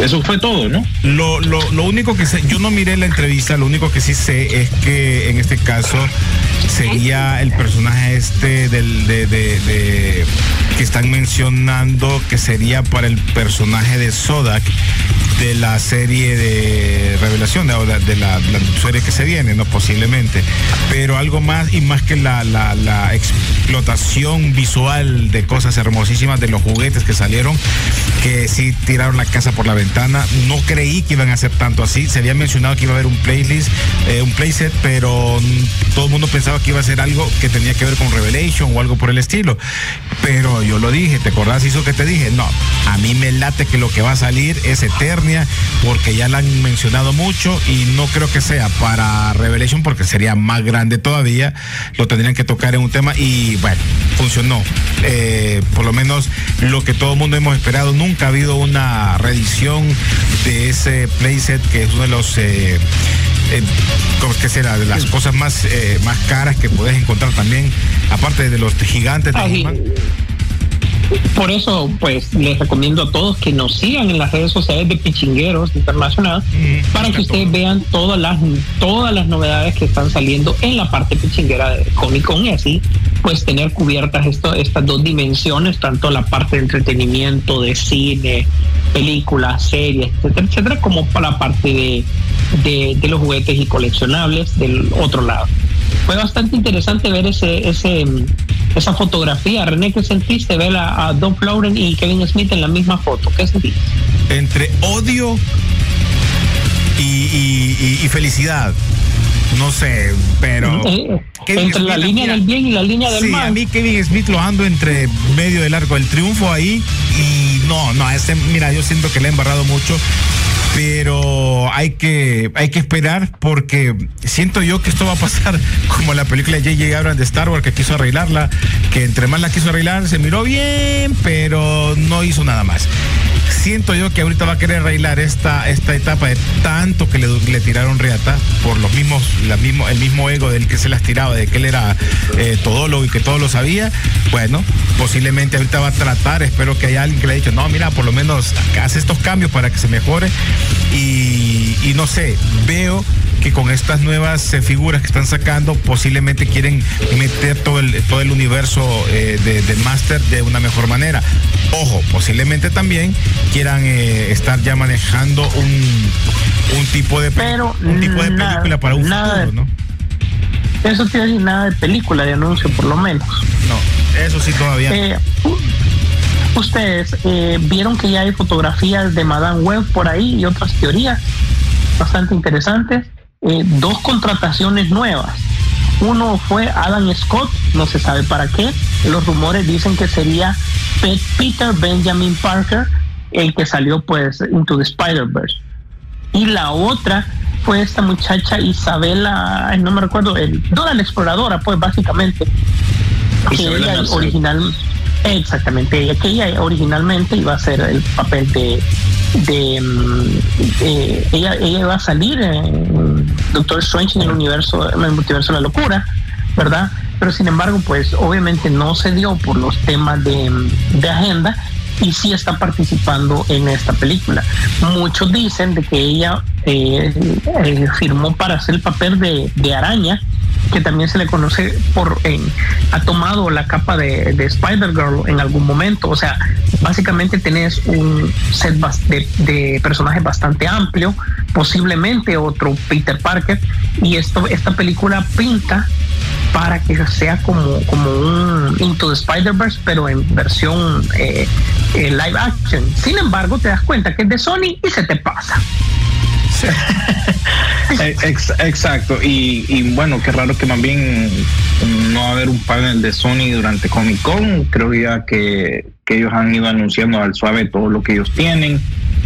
Speaker 9: Eso fue todo, ¿no?
Speaker 8: Lo, lo, lo único que sé, yo no miré la entrevista, lo único que sí sé es que en este caso sería el personaje este del de, de, que están mencionando que sería para el personaje de Sodak de la serie de revelación de, la, serie que se viene, no posiblemente, pero algo más y más que la, la, explotación visual de cosas hermosísimas de los juguetes que salieron, que sí tiraron la por la ventana. No creí que iban a hacer tanto así. Se había mencionado que iba a haber un playlist, eh, un playset, pero todo el mundo pensaba que iba a ser algo que tenía que ver con Revelation o algo por el estilo. Pero yo lo dije, ¿te acordás eso que te dije? No, a mí me late que lo que va a salir es Eternia, porque ya la han mencionado mucho y no creo que sea para Revelation porque sería más grande todavía. Lo tendrían que tocar en un tema y bueno, funcionó. Eh, por lo menos lo que todo el mundo hemos esperado. Nunca ha habido una reedición de ese playset que es uno de los eh, eh, que será? De las cosas más, más caras que puedes encontrar también, aparte de los gigantes de
Speaker 10: por eso, pues, les recomiendo a todos que nos sigan en las redes sociales de Pichingueros Internacional para que ustedes vean todas las todas las novedades que están saliendo en la parte pichinguera de Comic Con y así, pues, tener cubiertas esto, estas dos dimensiones, tanto la parte de entretenimiento, de cine, películas, series, etcétera, etcétera, como para la parte de, de los juguetes y coleccionables del otro lado. Fue bastante interesante ver ese, ese, esa fotografía. René, ¿qué sentiste ver a, Don Don y Kevin Smith en la misma foto? ¿Qué sentiste?
Speaker 8: Entre odio y, felicidad. No sé, pero.
Speaker 10: Eh, entre la línea del bien y la línea del mal.
Speaker 8: A mí Kevin Smith lo ando entre medio del arco del triunfo ahí. Y no, no, este, mira, yo siento que le he embarrado mucho pero hay que, hay que esperar porque siento yo que esto va a pasar como la película de J.J. Abrams de Star Wars que quiso arreglarla, que entre más la quiso arreglar se miró bien, pero no hizo nada más. Siento yo que ahorita va a querer arreglar esta, esta etapa de tanto que le, le tiraron reata por los mismos, la mismo, el mismo ego del que se las tiraba, de que él era eh, todólogo y que todo lo sabía. Bueno, posiblemente ahorita va a tratar, espero que haya alguien que le haya dicho, no, mira, por lo menos hace estos cambios para que se mejore y, no sé, veo que con estas nuevas eh, figuras que están sacando posiblemente quieren meter todo el, todo el universo eh, de, Master de una mejor manera. Ojo, posiblemente también quieran eh, estar ya manejando un, un tipo de,
Speaker 10: Pero
Speaker 8: un tipo de película para un futuro, ¿no?
Speaker 10: Eso tiene nada de película, de anuncio por lo menos.
Speaker 8: No, eso sí todavía
Speaker 10: ustedes eh, vieron que ya hay fotografías de Madame Web por ahí y otras teorías bastante interesantes. Eh, dos contrataciones nuevas. Uno fue Adam Scott, no se sabe para qué. Los rumores dicen que sería Peter Benjamin Parker, el que salió pues Into the Spider-Verse. Y la otra fue esta muchacha Isabela, no me recuerdo, el, Dora la exploradora, pues básicamente. Que ella original, Exactamente, ella que ella originalmente iba a ser el papel de, de, mm, ella, ella iba a salir en Doctor Strange en el universo, en el multiverso de la locura, ¿verdad? Pero sin embargo, pues obviamente no se dio por los temas de, de agenda y sí está participando en esta película. Muchos dicen de que ella eh, eh, firmó para hacer el papel de araña que también se le conoce por en, ha tomado la capa de, de Spider-Girl en algún momento. O sea, básicamente tenés un set de, de, personajes bastante amplio, posiblemente otro Peter Parker, y esto, esta película pinta para que sea como, como un Into the Spider-Verse, pero en versión eh, eh, live action. Sin embargo, te das cuenta que es de Sony y se te pasa.
Speaker 9: Eh, exacto, y, bueno, qué raro que más bien no va a haber un panel de Sony durante Comic Con. Creo ya que, ellos han ido anunciando al suave todo lo que ellos tienen.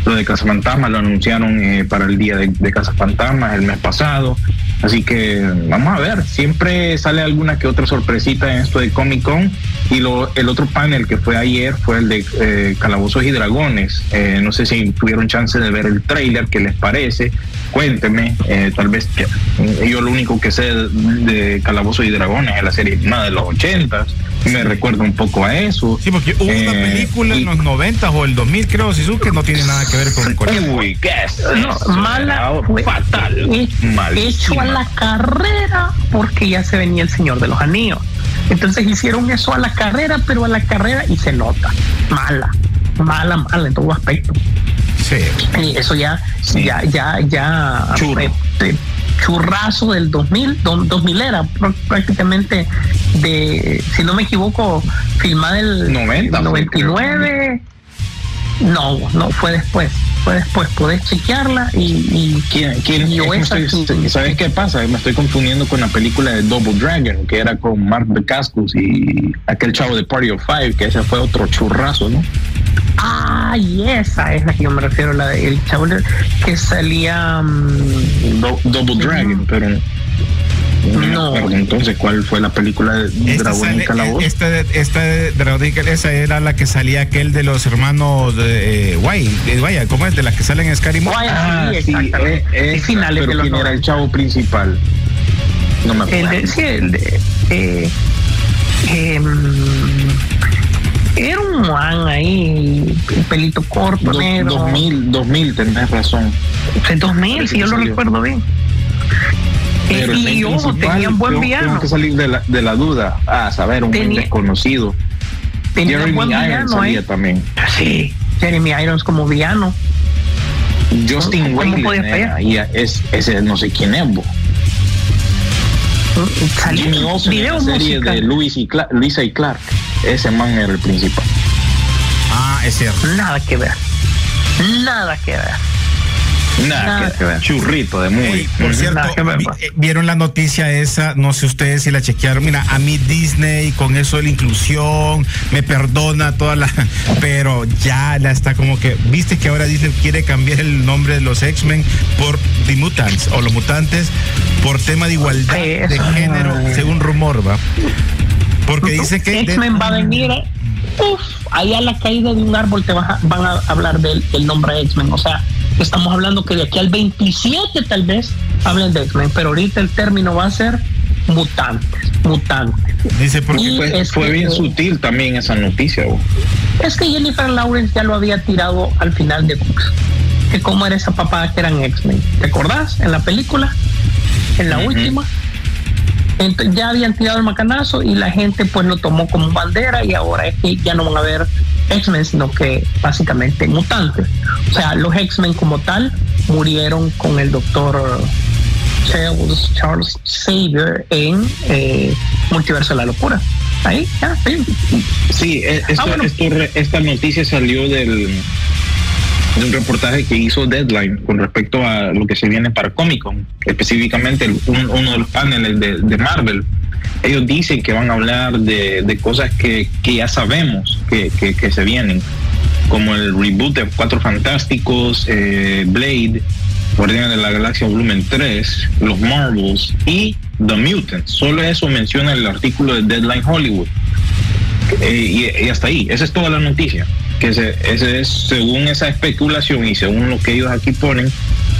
Speaker 9: Lo de Casa Fantasma lo anunciaron eh, para el día de, de Casa Fantasma el mes pasado. Así que vamos a ver, siempre sale alguna que otra sorpresita en esto de Comic Con. Y lo, el otro panel que fue ayer fue el de eh, Calabozos y Dragones. Eh, no sé si tuvieron chance de ver el trailer, ¿qué les parece? Cuénteme, eh, tal vez yo lo único que sé de Calabozos y Dragones es la serie nada de los ochentas me recuerda un poco a eso.
Speaker 8: Sí, porque hubo una eh, película en los 90 o el 2000, creo, si que no tiene nada que ver con Corea.
Speaker 10: Uy, ¿qué es mala, fatal. hecho a la carrera porque ya se venía el Señor de los Anillos. Entonces hicieron eso a la carrera, pero a la carrera y se nota. Mala, mala, mala en todo aspecto. Sí. Y eso ya, ya, ya, ya. Eh, eh, churrazo del 2000, 2000 era prácticamente de, si no me equivoco, filmada el 99. No, no, fue después. Fue después. Podés chequearla y.
Speaker 9: ¿Quién, quién, ¿Sabes qué pasa? Me estoy confundiendo con la película de Double Dragon, que era con Mark Cascos y aquel chavo de Party of Five, que ese fue otro churrazo, ¿no?
Speaker 10: Ah, y esa es la que yo me refiero, la del chavo que salía.
Speaker 9: Mm, Double Dragon, pero. No. entonces, ¿cuál fue la película de Dragón y Calabozo?
Speaker 8: Esta, esta de Dragón y esa era la que salía aquel de los hermanos de, eh, Guay, vaya, ¿cómo es? De las que salen en Scary
Speaker 9: Ah, sí, eh, es, finales pero de ¿quién era el chavo principal?
Speaker 10: No me acuerdo. El de, sí, el de... Eh, eh, era un man ahí, un pelito corto,
Speaker 9: Do, negro. 2000, 2000, tenés razón.
Speaker 10: En 2000, si yo lo recuerdo bien. Pero y ojo, tenían buen villano. Tengo
Speaker 9: que salir de la, de la duda. Ah, saber, un Tenía, desconocido.
Speaker 10: Tenía Jeremy buen Irons salía ahí.
Speaker 9: también.
Speaker 10: Sí, Jeremy Irons como villano.
Speaker 9: Justin y es, ese no sé quién es, vos. Jimmy Olsen en la serie de Luis y Luisa y Clark. Ese man era el principal.
Speaker 8: Ah, es cierto.
Speaker 10: Nada que ver. Nada que ver.
Speaker 9: Nada, que, ver. Churrito de muy.
Speaker 8: por cierto, eh, vieron la noticia esa, no sé ustedes si la chequearon. Mira, a mí Disney con eso de la inclusión me perdona toda la. Pero ya la está como que. Viste que ahora Disney quiere cambiar el nombre de los X-Men por The Mutants o los mutantes por tema de igualdad de género, según rumor, va. Porque dice que.
Speaker 10: X-Men va a venir. Uf, ahí a la caída de un árbol te van a hablar del, del nombre X-Men. O sea, Estamos hablando que de aquí al 27 tal vez hablen de X-Men, pero ahorita el término va a ser mutantes, mutantes.
Speaker 9: Dice porque fue, bien sutil también esa noticia.
Speaker 10: Es que Jennifer Lawrence ya lo había tirado al final de Books. Que cómo era esa papada que eran X-Men. ¿Te acordás? En la película, en la última. Entonces, ya habían tirado el macanazo y la gente pues lo tomó como bandera y ahora es que ya no van a ver X-Men, sino que básicamente mutantes. O sea, los X-Men como tal murieron con el doctor Charles, Charles Xavier en eh, Multiverso de la Locura. Ahí, ya,
Speaker 9: sí. Sí, e, ah, esta noticia salió del de un reportaje que hizo Deadline con respecto a lo que se viene para Comic Con, específicamente uno de los paneles de, Marvel. Ellos dicen que van a hablar de, cosas que, ya sabemos que, se vienen, como el reboot de Cuatro Fantásticos, eh, Blade, Guardianes de la Galaxia Volumen 3, los Marvels y The Mutants. Solo eso menciona el artículo de Deadline Hollywood. Y, hasta ahí, esa es toda la noticia que ese, es según esa especulación y según lo que ellos aquí ponen,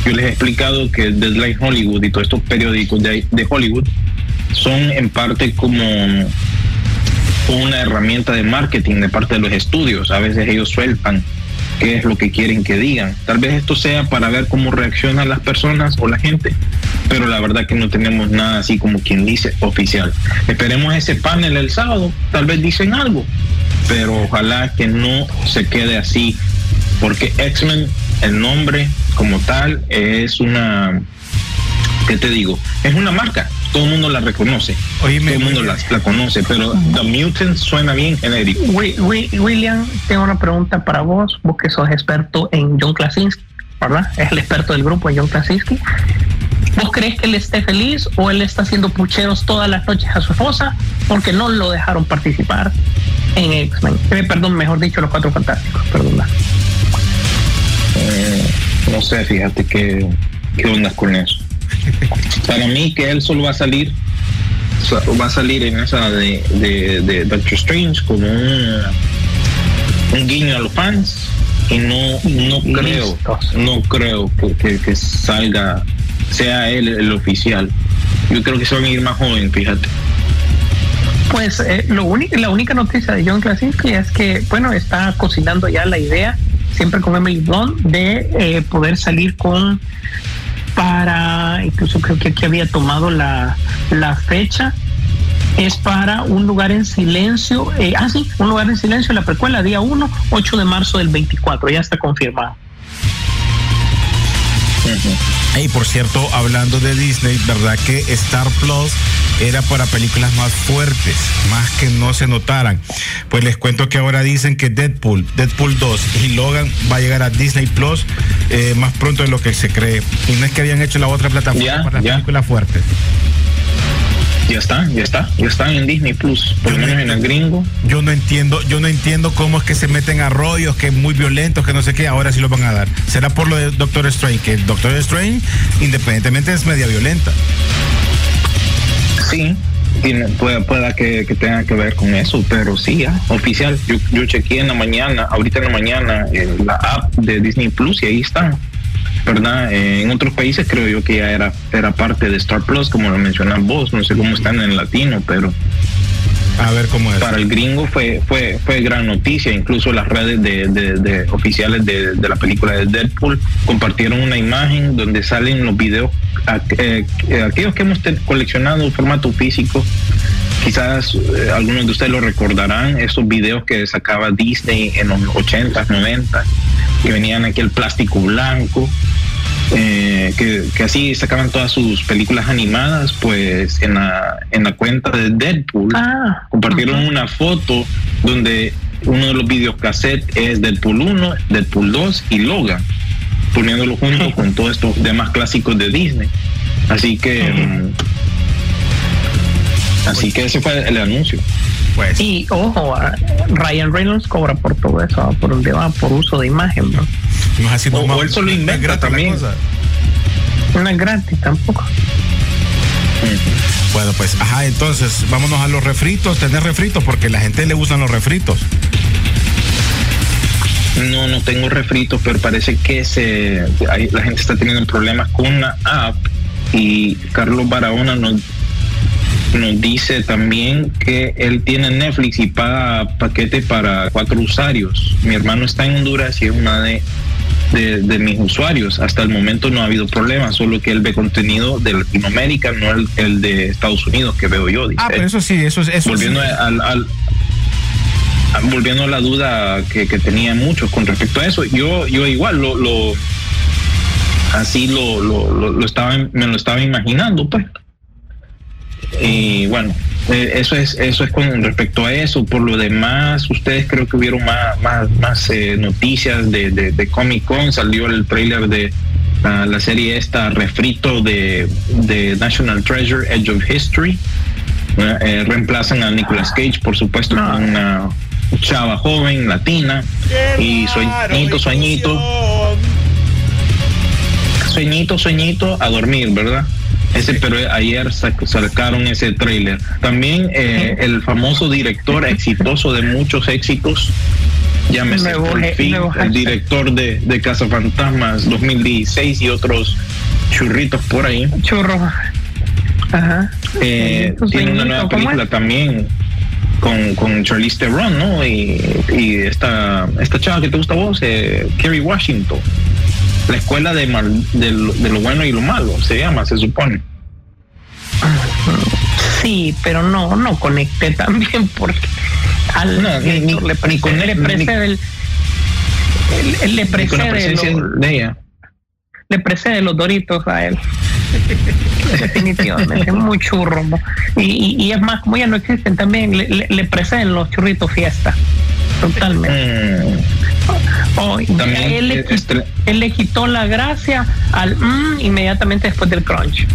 Speaker 9: yo les he explicado que Deadline Hollywood y todos estos periódicos de, Hollywood son en parte como una herramienta de marketing de parte de los estudios. A veces ellos sueltan qué es lo que quieren que digan. Tal vez esto sea para ver cómo reaccionan las personas o la gente, pero la verdad que no tenemos nada así como quien dice oficial. Esperemos ese panel el sábado, tal vez dicen algo, pero ojalá que no se quede así, porque X-Men, el nombre como tal, es una, ¿qué te digo? Es una marca, todo el mundo la reconoce, todo el mundo la, conoce, pero The Mutant suena bien genérico.
Speaker 10: William, tengo una pregunta para vos, vos que sos experto en John Krasinski, ¿verdad? Es el experto del grupo, John Krasinski. ¿Vos crees que él esté feliz o él está haciendo pucheros todas las noches a su esposa porque no lo dejaron participar en X-Men? Eh, perdón, mejor dicho, los cuatro fantásticos, perdón.
Speaker 9: Eh, no sé, fíjate qué, qué onda con eso. Para mí que él solo va a salir va a salir en esa de, de, Doctor Strange como un, un guiño a los fans y no no creo no creo que, que salga sea él el oficial. Yo creo que se van a ir más joven, fíjate.
Speaker 10: Pues eh, lo único, la única noticia de John Krasinski es que, bueno, está cocinando ya la idea, siempre con Emily Blunt, de eh, poder salir con para, incluso creo que aquí había tomado la, la fecha, es para un lugar en silencio, eh, ah sí, un lugar en silencio, la precuela, día 1, 8 de marzo del 24, ya está confirmado.
Speaker 8: Y por cierto, hablando de Disney, ¿verdad que Star Plus era para películas más fuertes, más que no se notaran? Pues les cuento que ahora dicen que Deadpool, Deadpool 2 y Logan va a llegar a Disney Plus eh, más pronto de lo que se cree. Y no es que habían hecho la otra plataforma para las películas fuertes.
Speaker 9: Ya está, ya está, ya están en Disney Plus, por lo menos en el gringo.
Speaker 8: Yo no entiendo, yo no entiendo cómo es que se meten a rollos, que muy violentos, que no sé qué, ahora sí lo van a dar. Será por lo de Doctor Strange, que Doctor Strange, independientemente, es media violenta.
Speaker 9: Sí, tiene, pueda, pueda que, tenga que ver con eso, pero sí, oficial. Yo, yo chequeé en la mañana, ahorita en la mañana, eh, la app de Disney Plus y ahí están. ¿Verdad? Eh, en otros países creo yo que ya era, era parte de Star Plus, como lo mencionas vos, no sé cómo están en latino, pero
Speaker 8: a ver cómo es.
Speaker 9: Para el gringo fue fue fue gran noticia. Incluso las redes de, oficiales de, la película de Deadpool compartieron una imagen donde salen los videos. Eh, aquellos que hemos coleccionado en formato físico, quizás eh, algunos de ustedes lo recordarán, esos videos que sacaba Disney en los 80, 90, que venían aquí el plástico blanco eh, que, así sacaban todas sus películas animadas, pues en la, en la cuenta de Deadpool ah, compartieron una foto donde uno de los videocassettes es Deadpool 1, Deadpool 2 y Logan, poniéndolo junto con todos estos demás clásicos de Disney. Así que... Mm, así que ese fue el anuncio.
Speaker 10: Pues. Y ojo, Ryan Reynolds cobra por todo eso, por donde va, por uso de imagen, ¿no?
Speaker 9: o, él solo inventa también.
Speaker 10: No es gratis tampoco.
Speaker 8: Bueno, pues, ajá, entonces vámonos a los refritos, tener refritos, porque la gente le usan los refritos.
Speaker 9: No, no tengo refritos, pero parece que se, la gente está teniendo problemas con una app y Carlos Barahona nos nos dice también que él tiene Netflix y paga paquete para cuatro usuarios. Mi hermano está en Honduras y es una de, de, mis usuarios. Hasta el momento no ha habido problema, solo que él ve contenido de Latinoamérica, no el, de Estados Unidos que veo yo.
Speaker 8: Ah, pero eso sí, eso es... Eso
Speaker 9: volviendo al, volviendo a la duda que, tenía muchos con respecto a eso, yo, yo igual lo, lo así lo, lo, lo, estaba, me lo estaba imaginando, pues. Y bueno, eh, eso es eso es con respecto a eso. Por lo demás, ustedes creo que hubieron más más, más eh, noticias de, de, Comic Con. Salió el trailer de la serie esta refrito de, de National Treasure Edge of History. Eh, reemplazan a Nicolas Cage, por supuesto, con una chava joven latina y sueñito, sueñito, sueñito, sueñito a dormir, ¿verdad? Ese, pero ayer sacaron ese trailer. También eh, el famoso director exitoso de muchos éxitos, llámese fin, el director de, de Fantasmas 2016 y otros churritos por ahí.
Speaker 10: Churros. Ajá.
Speaker 9: Eh, tiene una nueva película también con, con Charlize Theron, ¿no? Y, y, esta, esta chava que te gusta a vos, eh, Kerry Washington la escuela de, de, lo, bueno y lo malo, se llama, se supone.
Speaker 10: Sí, pero no, no conecté también porque al no, ni, le, precede, le precede el, le precede de ella. Le precede los doritos a él. Definitivamente, es muy churro. Y, y, es más, como ya no existen también, le, le preceden los churritos fiesta. Totalmente. Mm. Oh, También él, le, él, le, quitó la gracia al mm, inmediatamente después del crunch.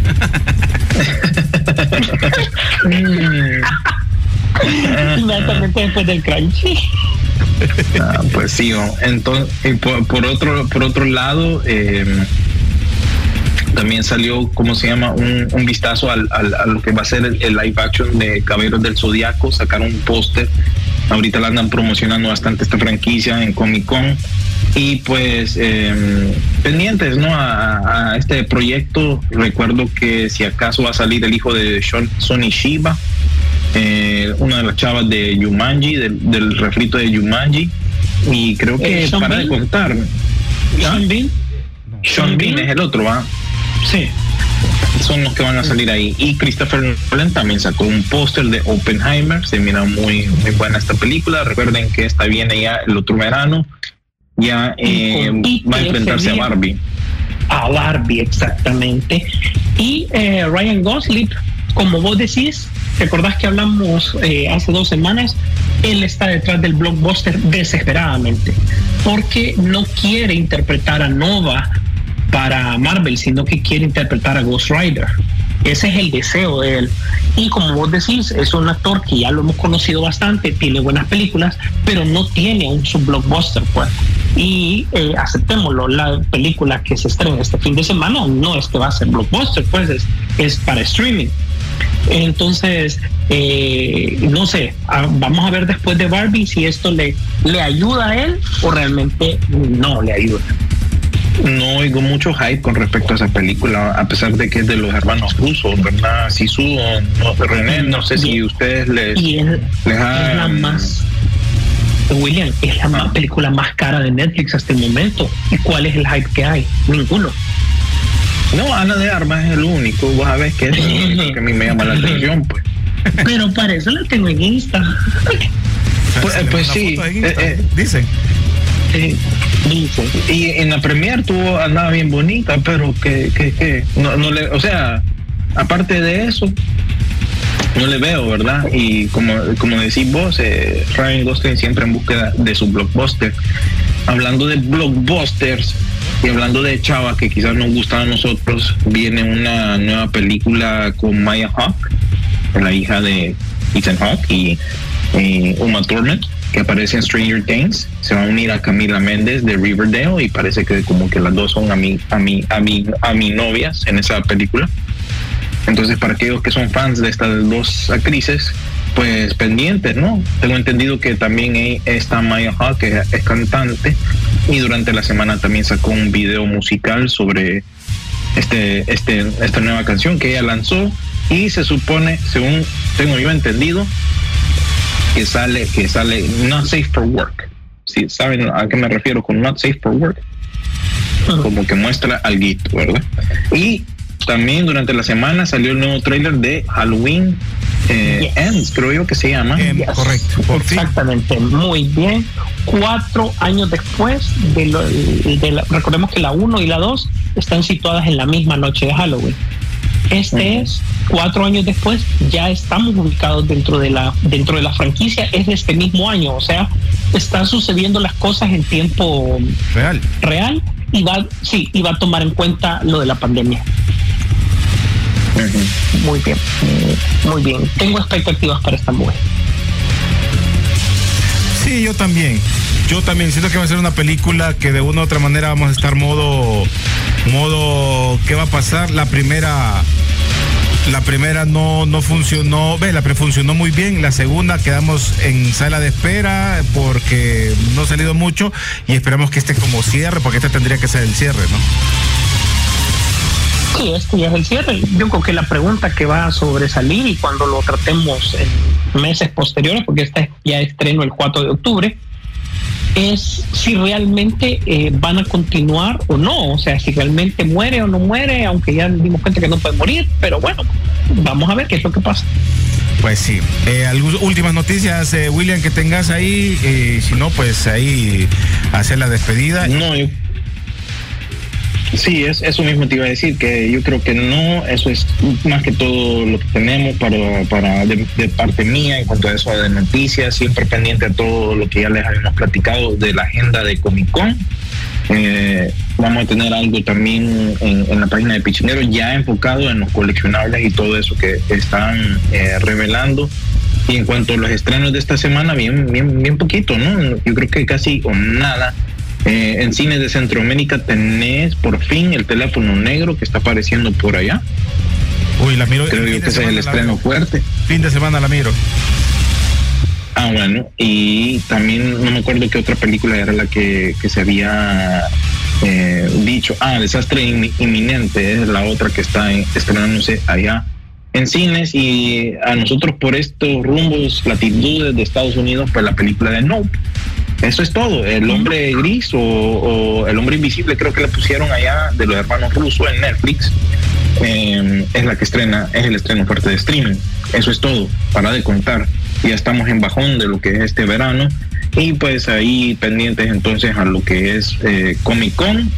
Speaker 10: inmediatamente después del crunch.
Speaker 9: Ah, pues sí, entonces por, otro por otro lado eh, también salió, ¿cómo se llama? Un, vistazo al, a lo que va a ser el, live action de Caballeros del Zodiaco. Sacaron un póster. Ahorita la andan promocionando bastante esta franquicia en Comic Con. Y pues em, pendientes ¿no? A, este proyecto. Recuerdo que si acaso va a salir el hijo de Sonny Shiba, eh, una de las chavas de Yumanji, del, refrito de Yumanji. Y creo que eh, para de contar. Sean Bean. Sean Bean es el otro, ¿va? Sí, son los que van a salir ahí. Y Christopher Nolan también sacó un póster de Oppenheimer. Se mira muy, muy buena esta película. Recuerden que esta viene ya el otro verano. Ya eh, va a enfrentarse a Barbie.
Speaker 10: A Barbie, exactamente. Y eh, Ryan Gosling, como vos decís, recordás que hablamos eh, hace dos semanas, él está detrás del blockbuster desesperadamente, porque no quiere interpretar a Nova para Marvel, sino que quiere interpretar a Ghost Rider. Ese es el deseo de él. Y como vos decís, es un actor que ya lo hemos conocido bastante, tiene buenas películas, pero no tiene un blockbuster pues. Y eh, aceptémoslo, la película que se estrena este fin de semana no es que va a ser blockbuster, pues es, es para streaming. Entonces, eh, no sé, vamos a ver después de Barbie si esto le, le ayuda a él o realmente no le ayuda.
Speaker 9: No oigo mucho hype con respecto a esa película, a pesar de que es de los hermanos rusos, ¿verdad? Sisu, no, René, no sé si ustedes les,
Speaker 10: y es, la más William, es la más película más cara de Netflix hasta el momento. ¿Y cuál es el hype que hay? Ninguno.
Speaker 9: No, Ana de Armas es el único. Vos sabés que es el que a mí me llama la atención, pues.
Speaker 10: Pero para eso la tengo en Insta.
Speaker 9: pues, pues sí, eh, eh, dicen. Y en la premier tuvo andaba bien bonita, pero que, que, no, no le, o sea, aparte de eso, no le veo, ¿verdad? Y como, como decís vos, eh, Ryan Gosling siempre en búsqueda de su blockbuster. Hablando de blockbusters y hablando de Chava, que quizás nos gusta a nosotros, viene una nueva película con Maya Hawk, la hija de Ethan Hawk y Uma Thurman que aparece en Stranger Things, se va a unir a Camila Méndez de Riverdale y parece que como que las dos son a mi, a mi, a mi, a mi novias en esa película. Entonces, para aquellos que son fans de estas dos actrices, pues pendientes, ¿no? Tengo entendido que también está Maya Hawk, que es cantante, y durante la semana también sacó un video musical sobre este, este, esta nueva canción que ella lanzó y se supone, según tengo yo entendido, que sale, que sale Not Safe for Work. ¿Sí? ¿Saben a qué me refiero con Not Safe for Work? Como que muestra algo, ¿verdad? Y también durante la semana salió el nuevo trailer de Halloween eh, Ends, creo yo que se llama.
Speaker 10: Correcto. Exactamente, muy bien. Cuatro años después de, lo, de recordemos que la 1 y la 2 están situadas en la misma noche de Halloween. Este es cuatro años después, ya estamos ubicados dentro de la dentro de la franquicia, es de este mismo año, o sea, están sucediendo las cosas en tiempo
Speaker 8: real.
Speaker 10: Real y va, sí, y va a tomar en cuenta lo de la pandemia. Muy bien, muy bien. Tengo expectativas para esta mujer.
Speaker 8: Sí, yo también. Yo también siento que va a ser una película que de una u otra manera vamos a estar modo, modo, ¿qué va a pasar? La primera, la primera no, no funcionó, ve, la funcionó muy bien, la segunda quedamos en sala de espera porque no ha salido mucho y esperamos que esté como cierre, porque este tendría que ser el cierre, ¿no?
Speaker 10: Sí, este ya es el cierre. Yo creo que la pregunta que va a sobresalir y cuando lo tratemos en meses posteriores, porque este ya estreno el 4 de octubre, es si realmente eh, van a continuar o no, o sea, si realmente muere o no muere, aunque ya dimos cuenta que no puede morir, pero bueno, vamos a ver qué es lo que pasa.
Speaker 8: Pues sí. Eh, últimas noticias, eh, William, que tengas ahí, eh, si no, pues ahí hacer la despedida.
Speaker 9: No, yo Sí, es, eso mismo te iba a decir, que yo creo que no, eso es más que todo lo que tenemos para, para de, parte mía en cuanto a eso de noticias, siempre pendiente a todo lo que ya les habíamos platicado de la agenda de Comic Con. Eh, vamos a tener algo también en, la página de Pichinero ya enfocado en los coleccionables y todo eso que están eh, revelando. Y en cuanto a los estrenos de esta semana, bien, bien, bien poquito, ¿no? Yo creo que casi o nada eh, en cines de Centroamérica tenés por fin el teléfono negro que está apareciendo por allá.
Speaker 8: Uy, la miro.
Speaker 9: Creo que ese es el estreno fuerte.
Speaker 8: Fin de semana la miro.
Speaker 9: Ah, bueno, y también no me acuerdo qué otra película era la que, se había eh, dicho. Ah, Desastre Inminente es la otra que está estrenándose allá en cines y a nosotros por estos rumbos, latitudes de Estados Unidos, pues la película de Nope eso es todo. El hombre gris o, el hombre invisible, creo que le pusieron allá de los hermanos rusos en Netflix. Eh, es la que estrena, es el estreno fuerte de streaming. Eso es todo, para de contar. Ya estamos en bajón de lo que es este verano y pues ahí pendientes entonces a lo que es eh, Comic Con,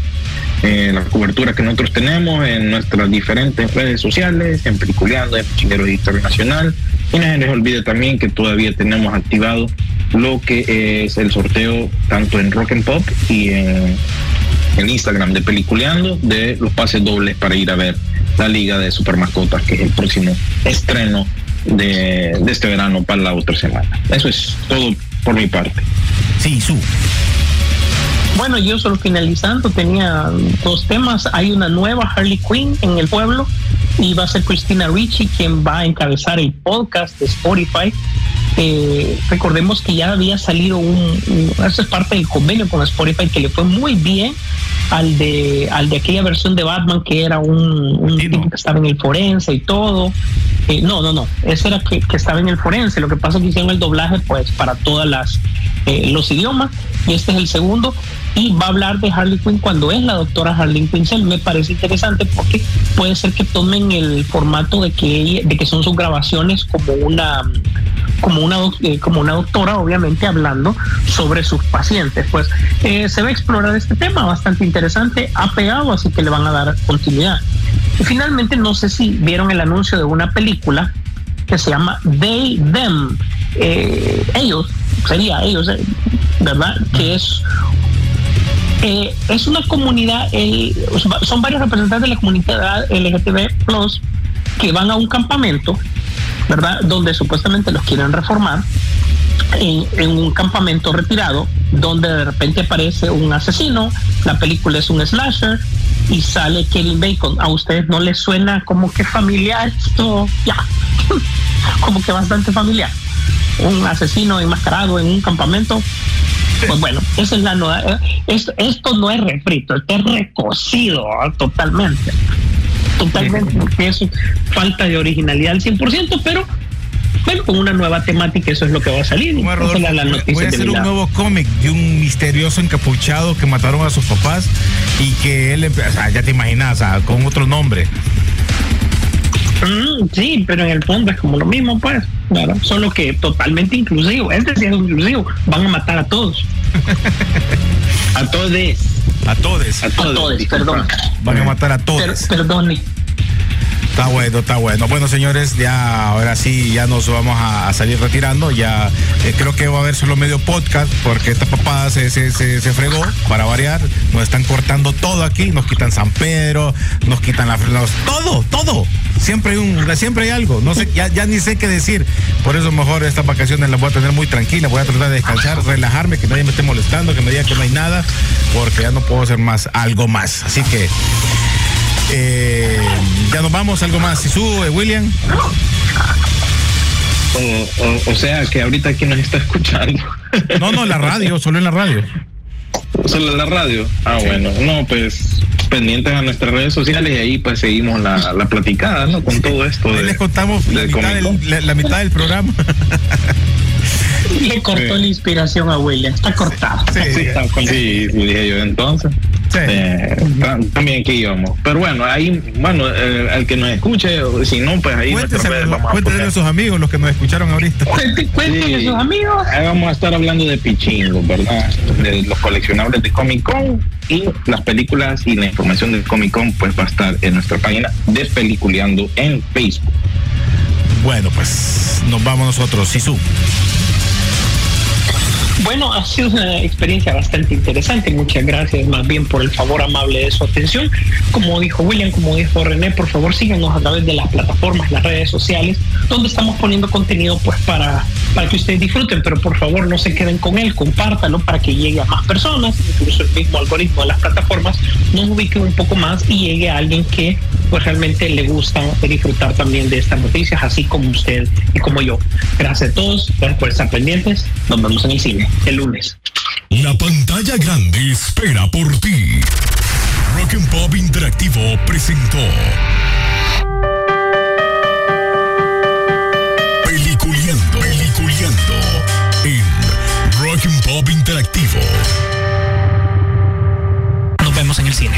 Speaker 9: eh, la cobertura que nosotros tenemos en nuestras diferentes redes sociales, en Peliculeando, en Chinguero Historia Nacional. Y no se les olvide también que todavía tenemos activado lo que es el sorteo tanto en Rock and Pop y en, Instagram de Peliculeando de los pases dobles para ir a ver la Liga de Super Mascotas, que es el próximo estreno de, de este verano para la otra semana. Eso es todo por mi parte.
Speaker 8: Sí, su.
Speaker 10: Bueno, yo solo finalizando, tenía dos temas. Hay una nueva Harley Quinn en el pueblo y va a ser Cristina Ricci quien va a encabezar el podcast de Spotify. Eh, recordemos que ya había salido un, eso es parte del convenio con Spotify que le fue muy bien al de al de aquella versión de Batman que era un, tipo que estaba en el forense y todo. No, no, no, ese era que, estaba en el forense. Lo que pasa es que hicieron el doblaje pues para todas las eh, los idiomas y este es el segundo y va a hablar de Harley Quinn cuando es la doctora Harley Quinn. Me parece interesante porque puede ser que tomen el formato de que de que son sus grabaciones como una como una eh, como una doctora obviamente hablando sobre sus pacientes. Pues eh, se va a explorar este tema bastante interesante, ha pegado, así que le van a dar continuidad. Y finalmente no sé si vieron el anuncio de una película que se llama They Them. Eh, ellos sería ellos, ¿verdad? Que es eh, es una comunidad, son varios representantes de la comunidad LGTB Plus que van a un campamento, ¿verdad? Donde supuestamente los quieren reformar, en, un campamento retirado, donde de repente aparece un asesino, la película es un slasher y sale Kevin Bacon. ¿A ustedes no les suena como que familiar esto? Ya, como que bastante familiar. Un asesino enmascarado en un campamento pues bueno, esa es la nueva. Eh, esto, esto no es refrito, esto es recocido totalmente. Totalmente, porque es falta de originalidad al 100%, pero bueno, con una nueva temática, eso es lo que va a salir.
Speaker 8: voy a hacer un nuevo cómic de un misterioso encapuchado que mataron a sus papás y que él, o sea, ya te imaginas, con otro nombre.
Speaker 10: Mm, sí, pero en el fondo es como lo mismo, pues. Claro, solo que totalmente inclusivo. Este sí es inclusivo. Van a matar a todos.
Speaker 9: a todos.
Speaker 8: A todos.
Speaker 10: A todos, perdón.
Speaker 8: Van a matar a todos.
Speaker 10: perdón.
Speaker 8: Está bueno, está bueno. Bueno, señores, ya ahora sí, ya nos vamos a, salir retirando. Ya eh, creo que va a haber solo medio podcast porque esta papada se, se, se, fregó para variar. Nos están cortando todo aquí, nos quitan San Pedro, nos quitan la todo, todo. Siempre hay un, siempre hay algo. No sé, ya, ni sé qué decir. Por eso mejor estas vacaciones las voy a tener muy tranquila. Voy a tratar de descansar, relajarme, que nadie me esté molestando, que me diga que no hay nada, porque ya no puedo hacer más, algo más. Así que eh, ya nos vamos, algo más. ¿Y sube, William?
Speaker 9: O, sea, que ahorita aquí nos está escuchando.
Speaker 8: No, no, en la radio, solo en la radio.
Speaker 9: Solo en la radio. Ah, bueno. No, pues pendientes a nuestras redes sociales y ahí pues seguimos la, la platicada, ¿no? Con todo esto.
Speaker 8: les contamos la, mitad del, programa.
Speaker 10: Le cortó la inspiración a William. Está cortado.
Speaker 9: Sí, sí, dije yo entonces. Eh, también aquí íbamos. Pero bueno, ahí, bueno, eh, al que nos escuche, si no, pues ahí
Speaker 8: Cuéntenos a sus amigos, los que nos escucharon ahorita.
Speaker 10: Cuéntenle a sus amigos.
Speaker 9: vamos a estar hablando de pichingos, ¿verdad? De los coleccionables de Comic Con y las películas y la información del Comic Con, pues va a estar en nuestra página Despeliculeando en Facebook.
Speaker 8: Bueno, pues nos vamos nosotros, Sisu.
Speaker 10: Bueno, ha sido una experiencia bastante interesante. Muchas gracias más bien por el favor amable de su atención. Como dijo William, como dijo René, por favor síganos a través de las plataformas, las redes sociales, donde estamos poniendo contenido pues para, para que ustedes disfruten, pero por favor no se queden con él, compártanlo para que llegue a más personas, incluso el mismo algoritmo de las plataformas nos ubique un poco más y llegue a alguien que pues realmente le gusta disfrutar también de estas noticias, así como usted y como yo. Gracias a todos, por estar pendientes. Nos vemos en el cine el lunes.
Speaker 6: La pantalla grande espera por ti. Rock and Pop Interactivo presentó. Peliculeando, peliculeando en Rock and Pop Interactivo.
Speaker 1: Nos vemos en el cine.